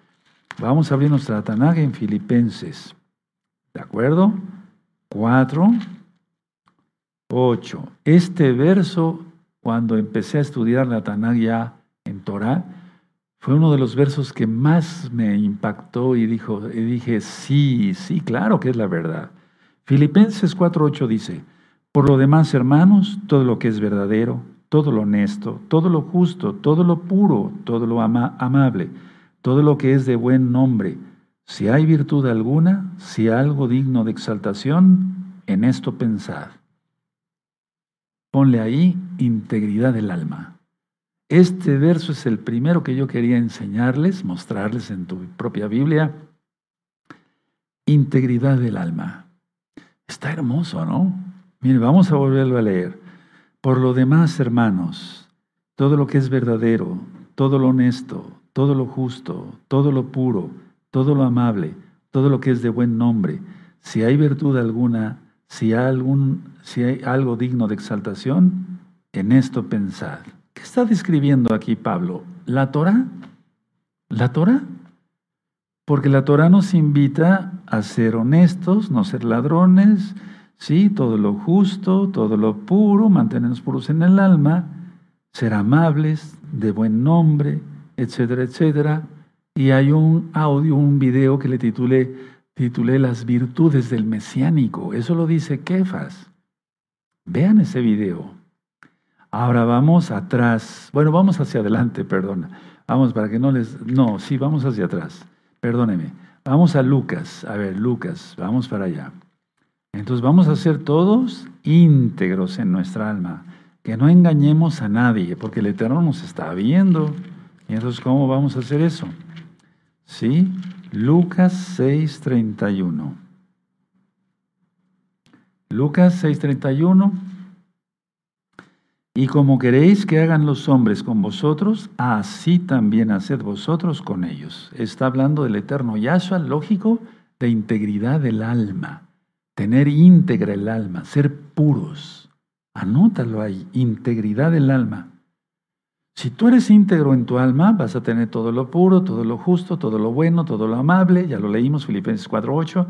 Speaker 1: Vamos a abrir nuestra Tanakh en Filipenses. ¿De acuerdo? 4, 8. Este verso, cuando empecé a estudiar la Tanakh ya en Torah, fue uno de los versos que más me impactó y, dijo, y dije, sí, sí, claro que es la verdad. Filipenses 4.8 dice, por lo demás, hermanos, todo lo que es verdadero, todo lo honesto, todo lo justo, todo lo puro, todo lo amable, todo lo que es de buen nombre, si hay virtud alguna, si algo digno de exaltación, en esto pensad. Ponle ahí integridad del alma. Este verso es el primero que yo quería enseñarles, mostrarles en tu propia Biblia. Integridad del alma. Está hermoso, ¿no? Mire, vamos a volverlo a leer. Por lo demás, hermanos, todo lo que es verdadero, todo lo honesto, todo lo justo, todo lo puro, todo lo amable, todo lo que es de buen nombre, si hay virtud alguna, si hay, algún, si hay algo digno de exaltación, en esto pensad. ¿Qué está describiendo aquí Pablo? ¿La Torah? ¿La Torah? Porque la Torah nos invita a ser honestos, no ser ladrones, sí, todo lo justo, todo lo puro, mantenernos puros en el alma, ser amables, de buen nombre, etcétera, etcétera. Y hay un audio, un video que le titulé, titulé Las virtudes del mesiánico. Eso lo dice Kefas. Vean ese video. Ahora vamos atrás. Bueno, vamos hacia adelante, perdona. Vamos para que no les... No, sí, vamos hacia atrás. Perdóneme. Vamos a Lucas. A ver, Lucas, vamos para allá. Entonces vamos a ser todos íntegros en nuestra alma. Que no engañemos a nadie, porque el Eterno nos está viendo. Y entonces, ¿cómo vamos a hacer eso? ¿Sí? Lucas 6:31. Lucas 6:31. Y como queréis que hagan los hombres con vosotros, así también haced vosotros con ellos. Está hablando del eterno Yahshua, lógico, de integridad del alma, tener íntegra el alma, ser puros. Anótalo ahí, integridad del alma. Si tú eres íntegro en tu alma, vas a tener todo lo puro, todo lo justo, todo lo bueno, todo lo amable, ya lo leímos, Filipenses 4.8.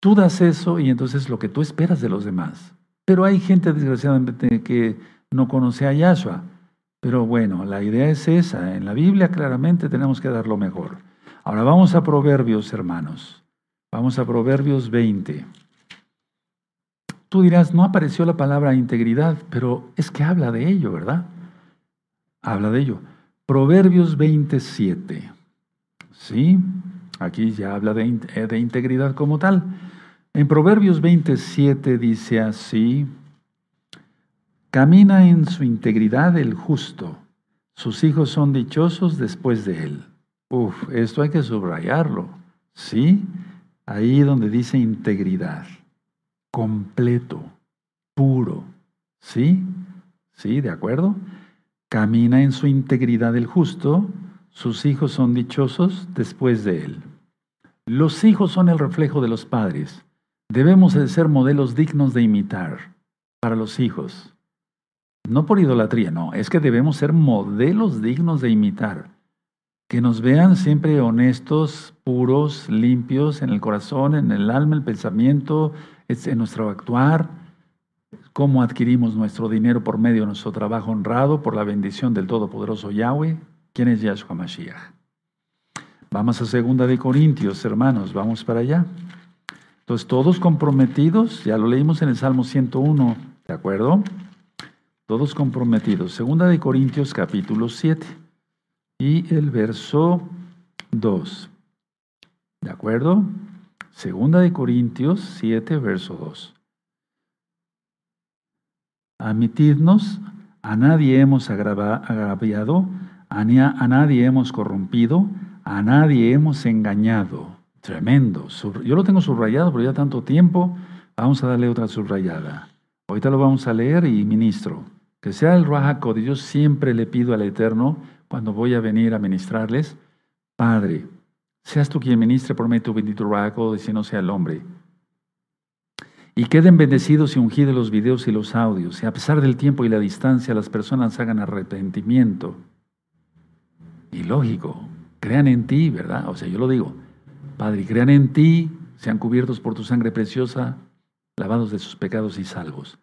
Speaker 1: Tú das eso y entonces lo que tú esperas de los demás. Pero hay gente, desgraciadamente, que no conoce a Yahshua. Pero bueno, la idea es esa. En la Biblia claramente tenemos que dar lo mejor. Ahora vamos a Proverbios, hermanos. Vamos a Proverbios 20. Tú dirás, no apareció la palabra integridad, pero es que habla de ello, ¿verdad? Habla de ello. Proverbios 27. ¿Sí? Aquí ya habla de, de integridad como tal. En Proverbios 27 dice así, Camina en su integridad el justo. Sus hijos son dichosos después de él. Uf, esto hay que subrayarlo. ¿Sí? Ahí donde dice integridad. Completo, puro. ¿Sí? ¿Sí? ¿De acuerdo? Camina en su integridad el justo. Sus hijos son dichosos después de él. Los hijos son el reflejo de los padres. Debemos de ser modelos dignos de imitar para los hijos. No por idolatría, no, es que debemos ser modelos dignos de imitar. Que nos vean siempre honestos, puros, limpios en el corazón, en el alma, el pensamiento, en nuestro actuar, cómo adquirimos nuestro dinero por medio de nuestro trabajo honrado, por la bendición del Todopoderoso Yahweh. ¿Quién es Yahshua Mashiach? Vamos a segunda de Corintios, hermanos, vamos para allá. Entonces, todos comprometidos, ya lo leímos en el Salmo 101, ¿de acuerdo? Todos comprometidos. Segunda de Corintios capítulo 7 y el verso 2. ¿De acuerdo? Segunda de Corintios 7, verso 2. Admitidnos, a nadie hemos agraviado, a nadie hemos corrompido, a nadie hemos engañado. Tremendo. Yo lo tengo subrayado, pero ya tanto tiempo, vamos a darle otra subrayada. Ahorita lo vamos a leer y ministro. Que sea el Ruajaco, yo siempre le pido al Eterno, cuando voy a venir a ministrarles, Padre, seas tú quien ministre por medio de tu bendito Ruajaco, y si no sea el hombre. Y queden bendecidos y ungidos los videos y los audios, y a pesar del tiempo y la distancia, las personas hagan arrepentimiento. Y lógico, crean en ti, ¿verdad? O sea, yo lo digo, Padre, crean en ti, sean cubiertos por tu sangre preciosa, lavados de sus pecados y salvos.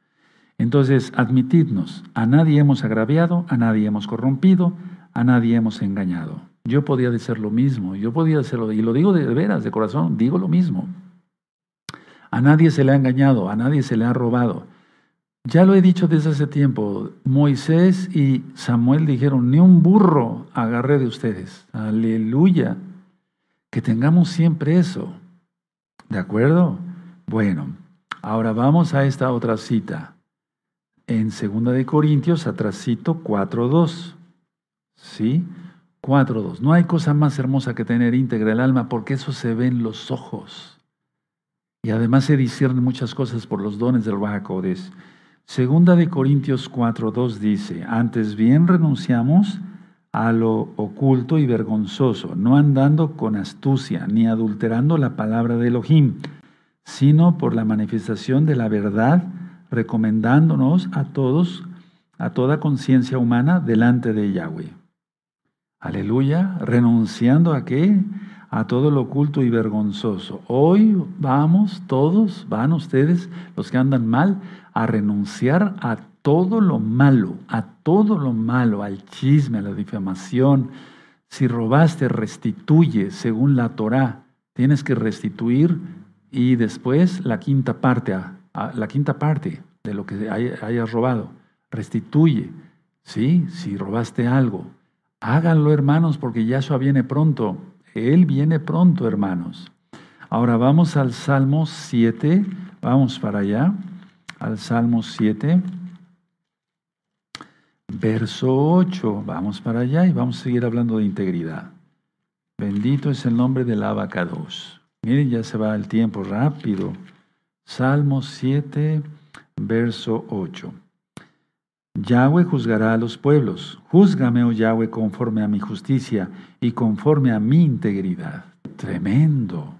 Speaker 1: Entonces, admitidnos, a nadie hemos agraviado, a nadie hemos corrompido, a nadie hemos engañado. Yo podía decir lo mismo, yo podía hacerlo, y lo digo de veras, de corazón, digo lo mismo. A nadie se le ha engañado, a nadie se le ha robado. Ya lo he dicho desde hace tiempo, Moisés y Samuel dijeron, ni un burro agarré de ustedes. Aleluya. Que tengamos siempre eso. ¿De acuerdo? Bueno, ahora vamos a esta otra cita. En 2 de Corintios, atrasito 4.2. ¿Sí? 4.2. No hay cosa más hermosa que tener íntegra el alma porque eso se ve en los ojos. Y además se disciernen muchas cosas por los dones del Bajacodes. Segunda de Corintios 4.2 dice, antes bien renunciamos a lo oculto y vergonzoso, no andando con astucia, ni adulterando la palabra de Elohim, sino por la manifestación de la verdad, recomendándonos a todos, a toda conciencia humana delante de Yahweh. Aleluya, renunciando a qué? A todo lo oculto y vergonzoso. Hoy vamos todos, van ustedes, los que andan mal, a renunciar a todo lo malo, a todo lo malo, al chisme, a la difamación. Si robaste, restituye según la Torah. Tienes que restituir y después la quinta parte, la quinta parte de lo que hayas robado. Restituye. ¿Sí? Si robaste algo. Háganlo, hermanos, porque Yahshua viene pronto. Él viene pronto, hermanos. Ahora vamos al Salmo 7. Vamos para allá. Al Salmo 7 verso 8. Vamos para allá y vamos a seguir hablando de integridad. Bendito es el nombre del abacados. Miren, ya se va el tiempo rápido. Salmo 7, verso 8. Yahweh juzgará a los pueblos. Júzgame, oh Yahweh, conforme a mi justicia y conforme a mi integridad. Tremendo.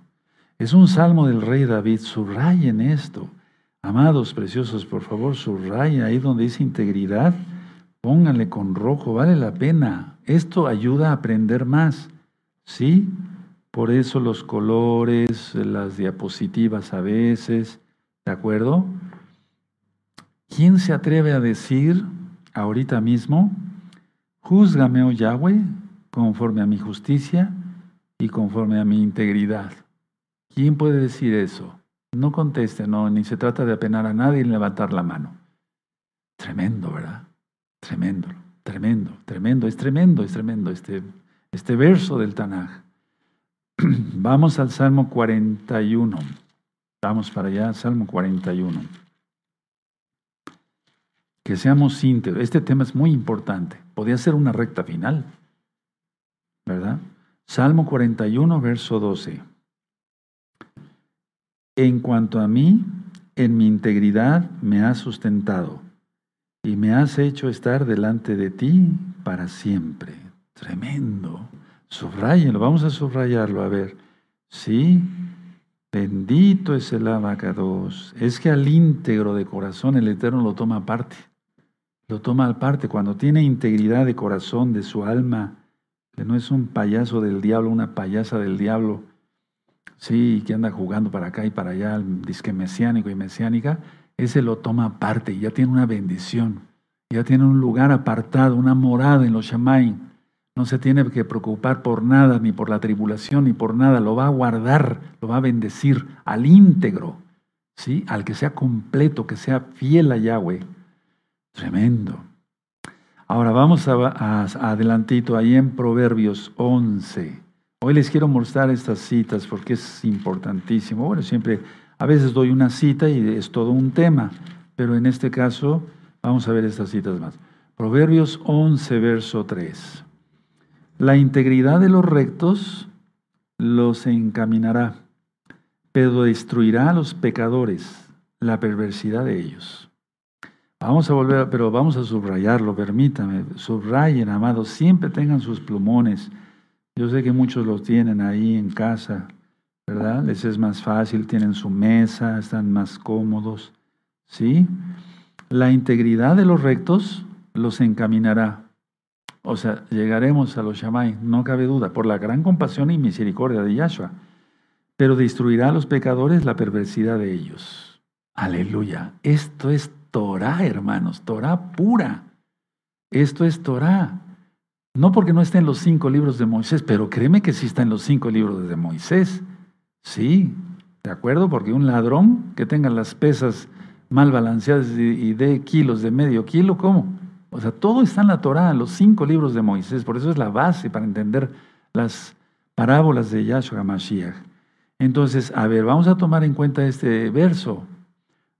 Speaker 1: Es un salmo del rey David. Subrayen esto. Amados, preciosos, por favor, subrayen ahí donde dice integridad Pónganle con rojo, vale la pena. Esto ayuda a aprender más. ¿Sí? Por eso los colores, las diapositivas a veces, ¿de acuerdo? ¿Quién se atreve a decir ahorita mismo, júzgame, oh Yahweh, conforme a mi justicia y conforme a mi integridad? ¿Quién puede decir eso? No conteste, no, ni se trata de apenar a nadie ni levantar la mano. Tremendo, ¿verdad? Tremendo, tremendo, tremendo, es tremendo, es tremendo este, este verso del Tanaj. Vamos al Salmo 41. Vamos para allá, Salmo 41. Que seamos íntegros. Este tema es muy importante. Podría ser una recta final. ¿Verdad? Salmo 41, verso 12. En cuanto a mí, en mi integridad me has sustentado y me has hecho estar delante de ti para siempre. Tremendo. Subrayenlo, vamos a subrayarlo, a ver. Sí, bendito es el abacados. Es que al íntegro de corazón el Eterno lo toma aparte. Lo toma aparte cuando tiene integridad de corazón, de su alma, que no es un payaso del diablo, una payasa del diablo, sí, que anda jugando para acá y para allá, disque mesiánico y mesiánica, ese lo toma aparte, ya tiene una bendición, ya tiene un lugar apartado, una morada en los Shamay. No se tiene que preocupar por nada, ni por la tribulación, ni por nada. Lo va a guardar, lo va a bendecir al íntegro, ¿sí? Al que sea completo, que sea fiel a Yahweh. Tremendo. Ahora vamos a, adelantito ahí en Proverbios 11. Hoy les quiero mostrar estas citas porque es importantísimo. Bueno, siempre, a veces doy una cita y es todo un tema, pero en este caso vamos a ver estas citas más. Proverbios 11, verso 3. La integridad de los rectos los encaminará, pero destruirá a los pecadores la perversidad de ellos. Vamos a volver, pero vamos a subrayarlo, permítame. Subrayen, amados, siempre tengan sus plumones. Yo sé que muchos los tienen ahí en casa, ¿verdad? Les es más fácil, tienen su mesa, están más cómodos. ¿Sí? La integridad de los rectos los encaminará. O sea, llegaremos a los Shamay, no cabe duda, por la gran compasión y misericordia de Yahshua. Pero destruirá a los pecadores la perversidad de ellos. Aleluya. Esto es Torah, hermanos, Torah pura. Esto es Torah. No porque no esté en los cinco libros de Moisés, pero créeme que sí está en los cinco libros de Moisés. Sí, ¿de acuerdo? Porque un ladrón que tenga las pesas mal balanceadas y de kilos, de medio kilo, ¿cómo? O sea, todo está en la en los cinco libros de Moisés. Por eso es la base para entender las parábolas de Yahshua Mashiach. Entonces, a ver, vamos a tomar en cuenta este verso.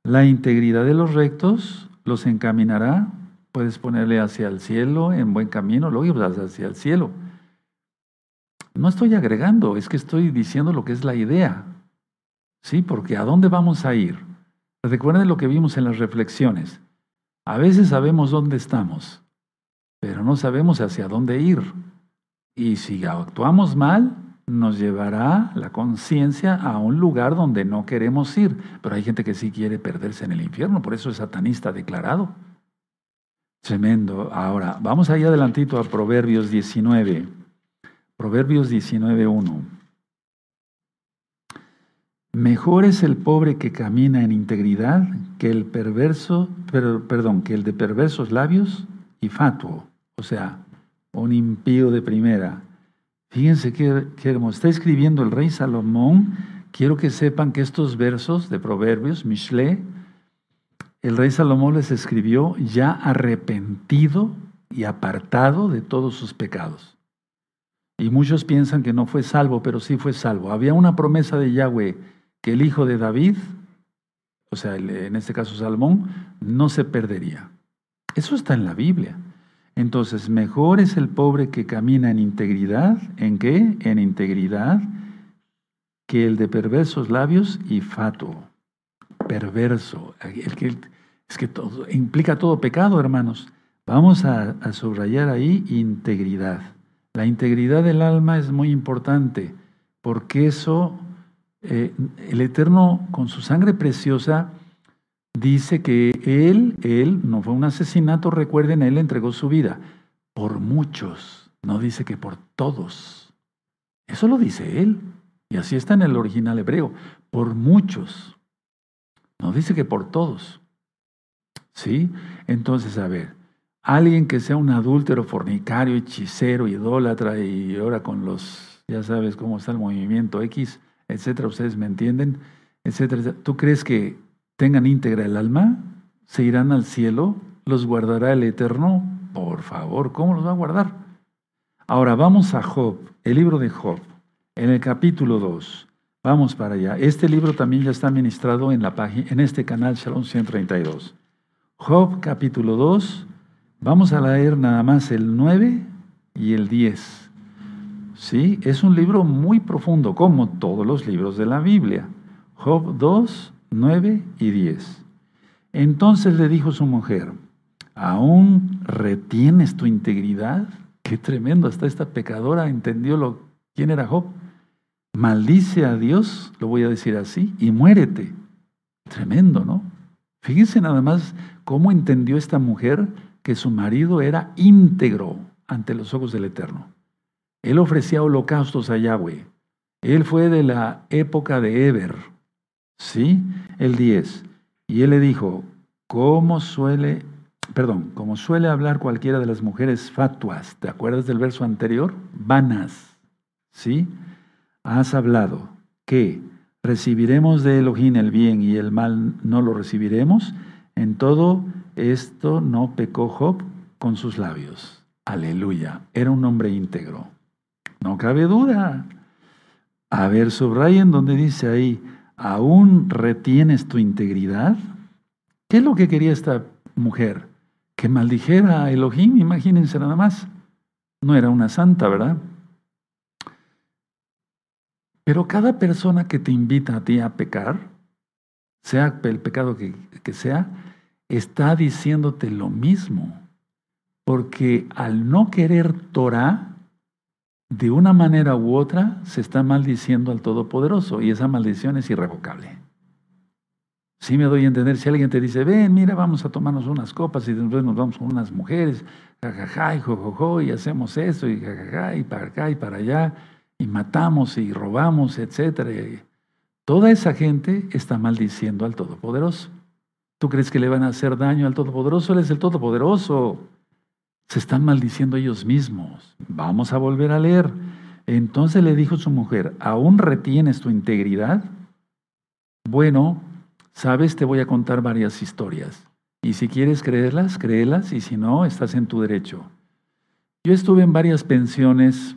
Speaker 1: La integridad de los rectos los encaminará. Puedes ponerle hacia el cielo, en buen camino, luego hacia el cielo. No estoy agregando, es que estoy diciendo lo que es la idea. Sí, porque ¿a dónde vamos a ir? Recuerden lo que vimos en las reflexiones. A veces sabemos dónde estamos, pero no sabemos hacia dónde ir. Y si actuamos mal, nos llevará la conciencia a un lugar donde no queremos ir. Pero hay gente que sí quiere perderse en el infierno, por eso es satanista declarado. Tremendo. Ahora, vamos ahí adelantito a Proverbios 19. Proverbios 19.1. Mejor es el pobre que camina en integridad que el perverso, perdón, que el de perversos labios y fatuo, o sea, un impío de primera Fíjense qué, hermoso. Está escribiendo el rey Salomón. Quiero que sepan que estos versos de Proverbios, Mishle, el rey Salomón les escribió ya arrepentido y apartado de todos sus pecados. Y muchos piensan que no fue salvo, pero sí fue salvo. Había una promesa de Yahweh que el hijo de David, o sea, en este caso Salomón, no se perdería. Eso está en la Biblia. Entonces, mejor es el pobre que camina en integridad, ¿en qué? En integridad, que el de perversos labios y fato. Perverso. El que, es que todo, implica todo pecado, hermanos. Vamos a, subrayar ahí integridad. La integridad del alma es muy importante, porque eso, eh, el Eterno con su sangre preciosa, dice que él, él, no fue un asesinato, recuerden, él entregó su vida por muchos, no dice que por todos. Eso lo dice él, y así está en el original hebreo, por muchos. No dice que por todos. ¿Sí? Entonces, a ver, alguien que sea un adúltero, fornicario, hechicero, idólatra y ahora con los, ya sabes cómo está el movimiento X, etcétera, ustedes me entienden, etcétera. ¿Tú crees que tengan íntegra el alma, se irán al cielo, los guardará el Eterno. Por favor, ¿cómo los va a guardar? Ahora vamos a Job, el libro de Job, en el capítulo 2. Vamos para allá. Este libro también ya está ministrado en, la página, en este canal Shalom 132. Job capítulo 2. Vamos a leer nada más el 9 y el 10. Sí, es un libro muy profundo, como todos los libros de la Biblia. Job 2, 9 y 10. Entonces le dijo su mujer, ¿aún retienes tu integridad? Qué tremendo, hasta esta pecadora entendió lo, quién era Job. Maldice a Dios, lo voy a decir así, y muérete. Tremendo, ¿no? Fíjense nada más cómo entendió esta mujer que su marido era íntegro ante los ojos del Eterno. Él ofrecía holocaustos a Yahweh. Él fue de la época de Eber, ¿Sí? El 10. Y él le dijo, ¿cómo suele perdón, como suele hablar cualquiera de las mujeres fatuas, ¿te acuerdas del verso anterior? Vanas, ¿sí? Has hablado que recibiremos de Elohim el bien y el mal no lo recibiremos. En todo esto no pecó Job con sus labios. Aleluya. Era un hombre íntegro. No cabe duda. A ver, subrayen donde dice ahí, ¿aún retienes tu integridad? ¿Qué es lo que quería esta mujer? Que maldijera a Elohim, imagínense nada más. No era una santa, ¿verdad? Pero cada persona que te invita a ti a pecar, sea el pecado que, que sea, está diciéndote lo mismo. Porque al no querer Torah, de una manera u otra se está maldiciendo al Todopoderoso y esa maldición es irrevocable. Si me doy a entender, si alguien te dice, ven, mira, vamos a tomarnos unas copas y después nos vamos con unas mujeres, jajaja, y jojojo, y hacemos eso, y jajaja, y para acá y para allá, y matamos y robamos, etcétera. Toda esa gente está maldiciendo al Todopoderoso. ¿Tú crees que le van a hacer daño al Todopoderoso? Él es el Todopoderoso. Se están maldiciendo ellos mismos. Vamos a volver a leer. Entonces le dijo su mujer, ¿aún retienes tu integridad? Bueno, sabes, te voy a contar varias historias. Y si quieres creerlas, créelas, y si no, estás en tu derecho. Yo estuve en varias pensiones,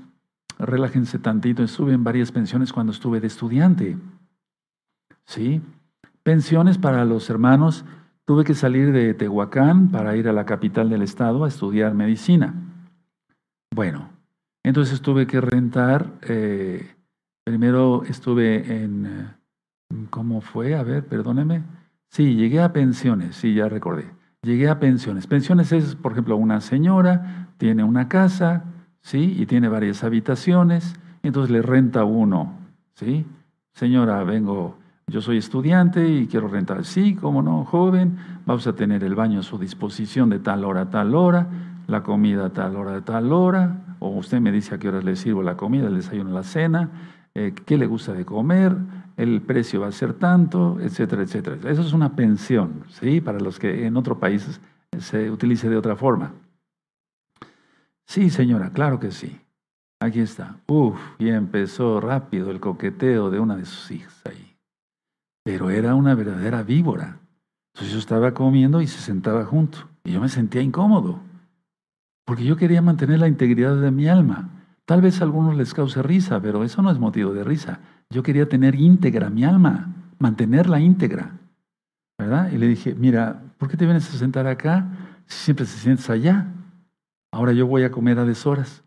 Speaker 1: relájense tantito, estuve en varias pensiones cuando estuve de estudiante. ¿Sí? Pensiones para los hermanos Tuve que salir de Tehuacán para ir a la capital del estado a estudiar medicina. Bueno, entonces tuve que rentar, eh, primero estuve en, eh, ¿cómo fue? A ver, perdóneme. Sí, llegué a pensiones, sí, ya recordé. Llegué a pensiones. Pensiones es, por ejemplo, una señora, tiene una casa, ¿sí? Y tiene varias habitaciones, entonces le renta uno, ¿sí? Señora, vengo yo soy estudiante y quiero rentar. Sí, cómo no, joven, vamos a tener el baño a su disposición de tal hora a tal hora, la comida a tal hora a tal hora, o usted me dice a qué horas le sirvo la comida, el desayuno, la cena, eh, qué le gusta de comer, el precio va a ser tanto, etcétera, etcétera. Eso es una pensión, ¿sí? Para los que en otros países se utilice de otra forma. Sí, señora, claro que sí. Aquí está. Uf, y empezó rápido el coqueteo de una de sus hijas ahí pero era una verdadera víbora. Entonces yo estaba comiendo y se sentaba junto. Y yo me sentía incómodo, porque yo quería mantener la integridad de mi alma. Tal vez a algunos les cause risa, pero eso no es motivo de risa. Yo quería tener íntegra mi alma, mantenerla íntegra. ¿Verdad? Y le dije, mira, ¿por qué te vienes a sentar acá si siempre se sientes allá? Ahora yo voy a comer a deshoras.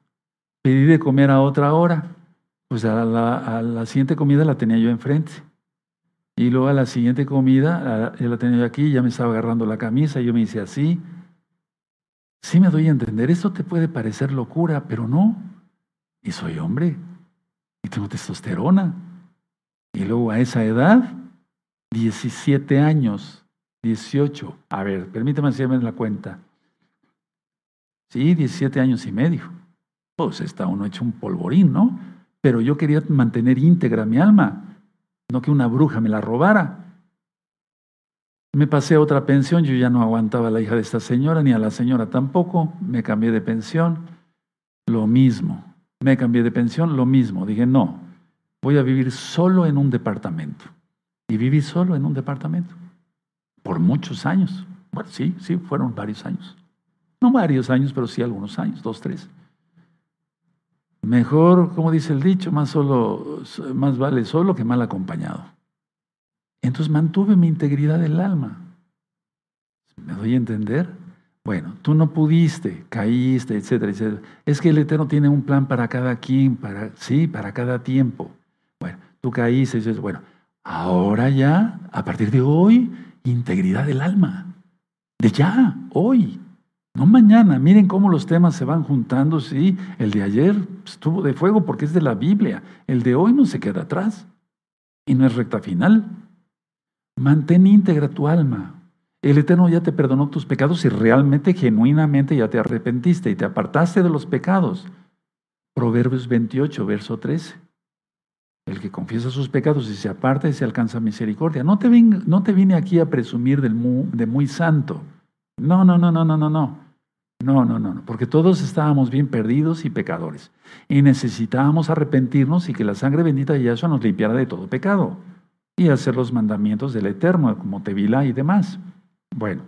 Speaker 1: Pedí de comer a otra hora. Pues a la, a la siguiente comida la tenía yo enfrente. Y luego a la siguiente comida, ya la tenía aquí, ya me estaba agarrando la camisa, y yo me hice así. Sí me doy a entender, esto te puede parecer locura, pero no. Y soy hombre, y tengo testosterona. Y luego a esa edad, 17 años, 18. A ver, permítame hacerme la cuenta. Sí, 17 años y medio. Pues está uno hecho un polvorín, ¿no? Pero yo quería mantener íntegra mi alma no que una bruja me la robara. Me pasé a otra pensión, yo ya no aguantaba a la hija de esta señora, ni a la señora tampoco, me cambié de pensión, lo mismo. Me cambié de pensión, lo mismo. Dije, no, voy a vivir solo en un departamento. Y viví solo en un departamento, por muchos años. Bueno, sí, sí, fueron varios años. No varios años, pero sí algunos años, dos, tres. Mejor, como dice el dicho, más, solo, más vale solo que mal acompañado. Entonces mantuve mi integridad del alma. ¿Me doy a entender? Bueno, tú no pudiste, caíste, etcétera, etcétera. Es que el Eterno tiene un plan para cada quien, para, sí, para cada tiempo. Bueno, tú caíste bueno, ahora ya, a partir de hoy, integridad del alma. De ya, hoy. No mañana, miren cómo los temas se van juntando, sí, el de ayer estuvo de fuego porque es de la Biblia, el de hoy no se queda atrás y no es recta final. Mantén íntegra tu alma. El Eterno ya te perdonó tus pecados y realmente, genuinamente ya te arrepentiste y te apartaste de los pecados. Proverbios 28, verso 13. El que confiesa sus pecados y se aparta y se alcanza misericordia. No te, vine, no te vine aquí a presumir de muy santo. No, no, no, no, no, no, no. No, no, no, no, porque todos estábamos bien perdidos y pecadores. Y necesitábamos arrepentirnos y que la sangre bendita de Yahshua nos limpiara de todo pecado. Y hacer los mandamientos del Eterno, como Tevila y demás. Bueno,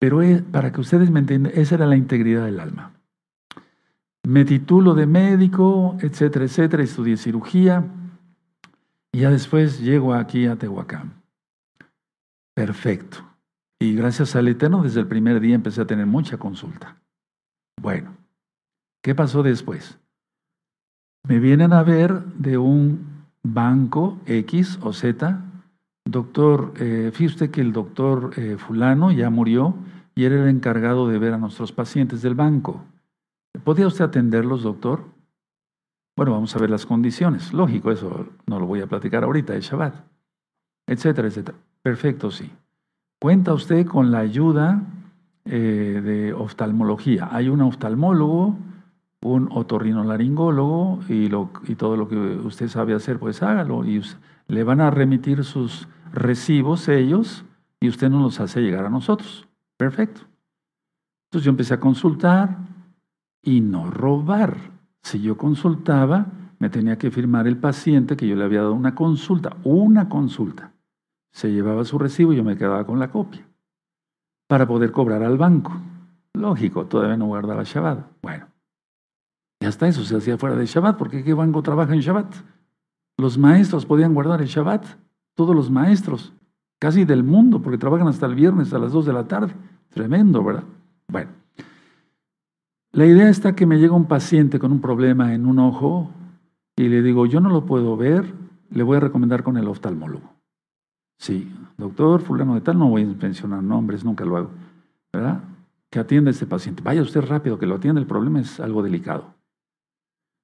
Speaker 1: pero para que ustedes me entiendan, esa era la integridad del alma. Me titulo de médico, etcétera, etcétera, estudié cirugía y ya después llego aquí a Tehuacán. Perfecto. Y gracias al Eterno, desde el primer día empecé a tener mucha consulta. Bueno, ¿qué pasó después? Me vienen a ver de un banco X o Z. Doctor, eh, fíjate que el doctor eh, fulano ya murió y era el encargado de ver a nuestros pacientes del banco. ¿Podría usted atenderlos, doctor? Bueno, vamos a ver las condiciones. Lógico, eso no lo voy a platicar ahorita, es Shabbat, etcétera, etcétera. Perfecto, sí. Cuenta usted con la ayuda eh, de oftalmología. Hay un oftalmólogo, un otorrinolaringólogo y, y todo lo que usted sabe hacer, pues hágalo. Y le van a remitir sus recibos ellos y usted nos los hace llegar a nosotros. Perfecto. Entonces yo empecé a consultar y no robar. Si yo consultaba, me tenía que firmar el paciente que yo le había dado una consulta, una consulta. Se llevaba su recibo y yo me quedaba con la copia para poder cobrar al banco. Lógico, todavía no guardaba Shabbat. Bueno, ya está, eso se hacía fuera de Shabbat, porque ¿qué banco trabaja en Shabbat? Los maestros podían guardar el Shabbat, todos los maestros, casi del mundo, porque trabajan hasta el viernes a las 2 de la tarde. Tremendo, ¿verdad? Bueno, la idea está que me llega un paciente con un problema en un ojo y le digo, yo no lo puedo ver, le voy a recomendar con el oftalmólogo. Sí, doctor fulano de tal, no voy a mencionar nombres, nunca lo hago, ¿verdad? Que atienda a este paciente. Vaya usted rápido, que lo atienda, el problema es algo delicado.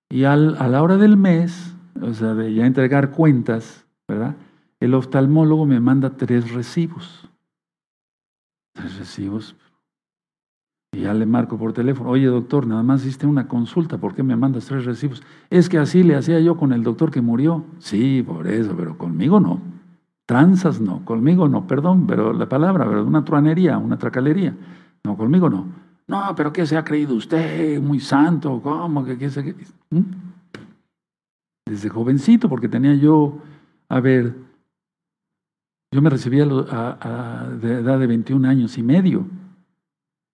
Speaker 1: Y al, a la hora del mes, o sea, de ya entregar cuentas, ¿verdad? El oftalmólogo me manda tres recibos recibos. Y ya le marco por teléfono, oye doctor, nada más hiciste una consulta, ¿por qué me mandas tres recibos? Es que así le hacía yo con el doctor que murió. Sí, por eso, pero conmigo no. Tranzas no, conmigo no, perdón, pero la palabra, pero una truanería, una tracalería. No, conmigo no. No, pero ¿qué se ha creído usted? Muy santo, ¿cómo? que qué se... ¿Mm? Desde jovencito, porque tenía yo, a ver, yo me recibí a, de edad de 21 años y medio.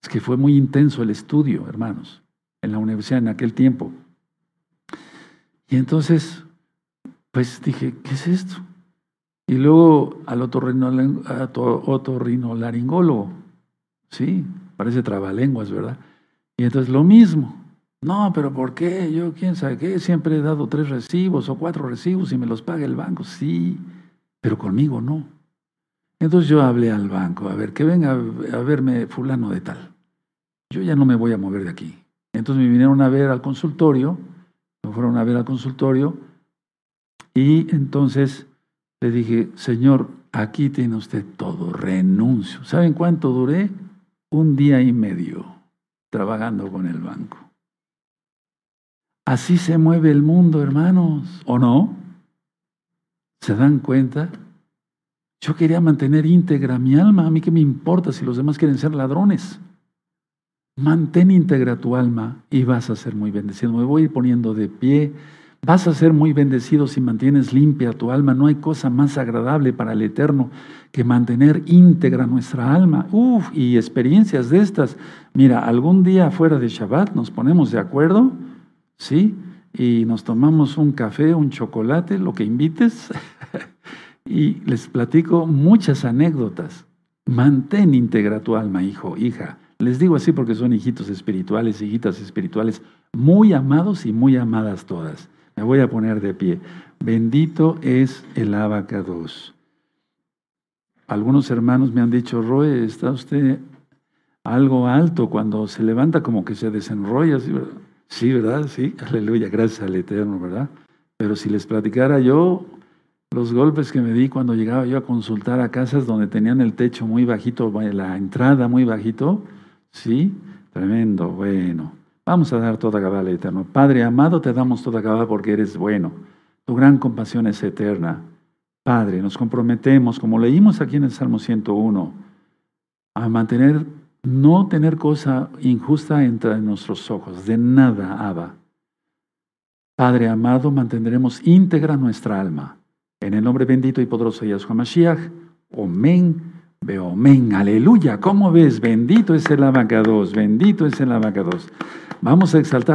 Speaker 1: Es que fue muy intenso el estudio, hermanos, en la universidad en aquel tiempo. Y entonces, pues dije, ¿qué es esto? Y luego al otorrinolaringólogo, sí, parece trabalenguas, ¿verdad? Y entonces lo mismo. No, pero ¿por qué? Yo, quién sabe qué, siempre he dado tres recibos o cuatro recibos y me los paga el banco. Sí, pero conmigo no. Entonces yo hablé al banco, a ver, que venga a verme fulano de tal. Yo ya no me voy a mover de aquí. Entonces me vinieron a ver al consultorio, me fueron a ver al consultorio y entonces le dije, señor, aquí tiene usted todo, renuncio. ¿Saben cuánto duré? Un día y medio trabajando con el banco. Así se mueve el mundo, hermanos, ¿o no? ¿Se dan cuenta? Yo quería mantener íntegra mi alma. A mí qué me importa si los demás quieren ser ladrones. Mantén íntegra tu alma y vas a ser muy bendecido. Me voy poniendo de pie. Vas a ser muy bendecido si mantienes limpia tu alma. No hay cosa más agradable para el Eterno que mantener íntegra nuestra alma. Uf, y experiencias de estas. Mira, algún día fuera de Shabbat nos ponemos de acuerdo, ¿sí? Y nos tomamos un café, un chocolate, lo que invites. Y les platico muchas anécdotas. Mantén íntegra tu alma, hijo, hija. Les digo así porque son hijitos espirituales, hijitas espirituales, muy amados y muy amadas todas. Me voy a poner de pie. Bendito es el abacados. Algunos hermanos me han dicho, Roy, está usted algo alto cuando se levanta como que se desenrolla. Sí, ¿verdad? Sí, aleluya, gracias al Eterno, ¿verdad? Pero si les platicara yo, los golpes que me di cuando llegaba yo a consultar a casas donde tenían el techo muy bajito, la entrada muy bajito, sí, tremendo, bueno. Vamos a dar toda Gabá al Eterno. Padre amado, te damos toda Gabá porque eres bueno. Tu gran compasión es eterna. Padre, nos comprometemos, como leímos aquí en el Salmo 101, a mantener, no tener cosa injusta entre nuestros ojos, de nada, Abba. Padre amado, mantendremos íntegra nuestra alma. En el nombre bendito y poderoso de Yahshua Mashiach, Omen, Beomen, aleluya. ¿Cómo ves? Bendito es el abacados, bendito es el abacados. Vamos a exaltar.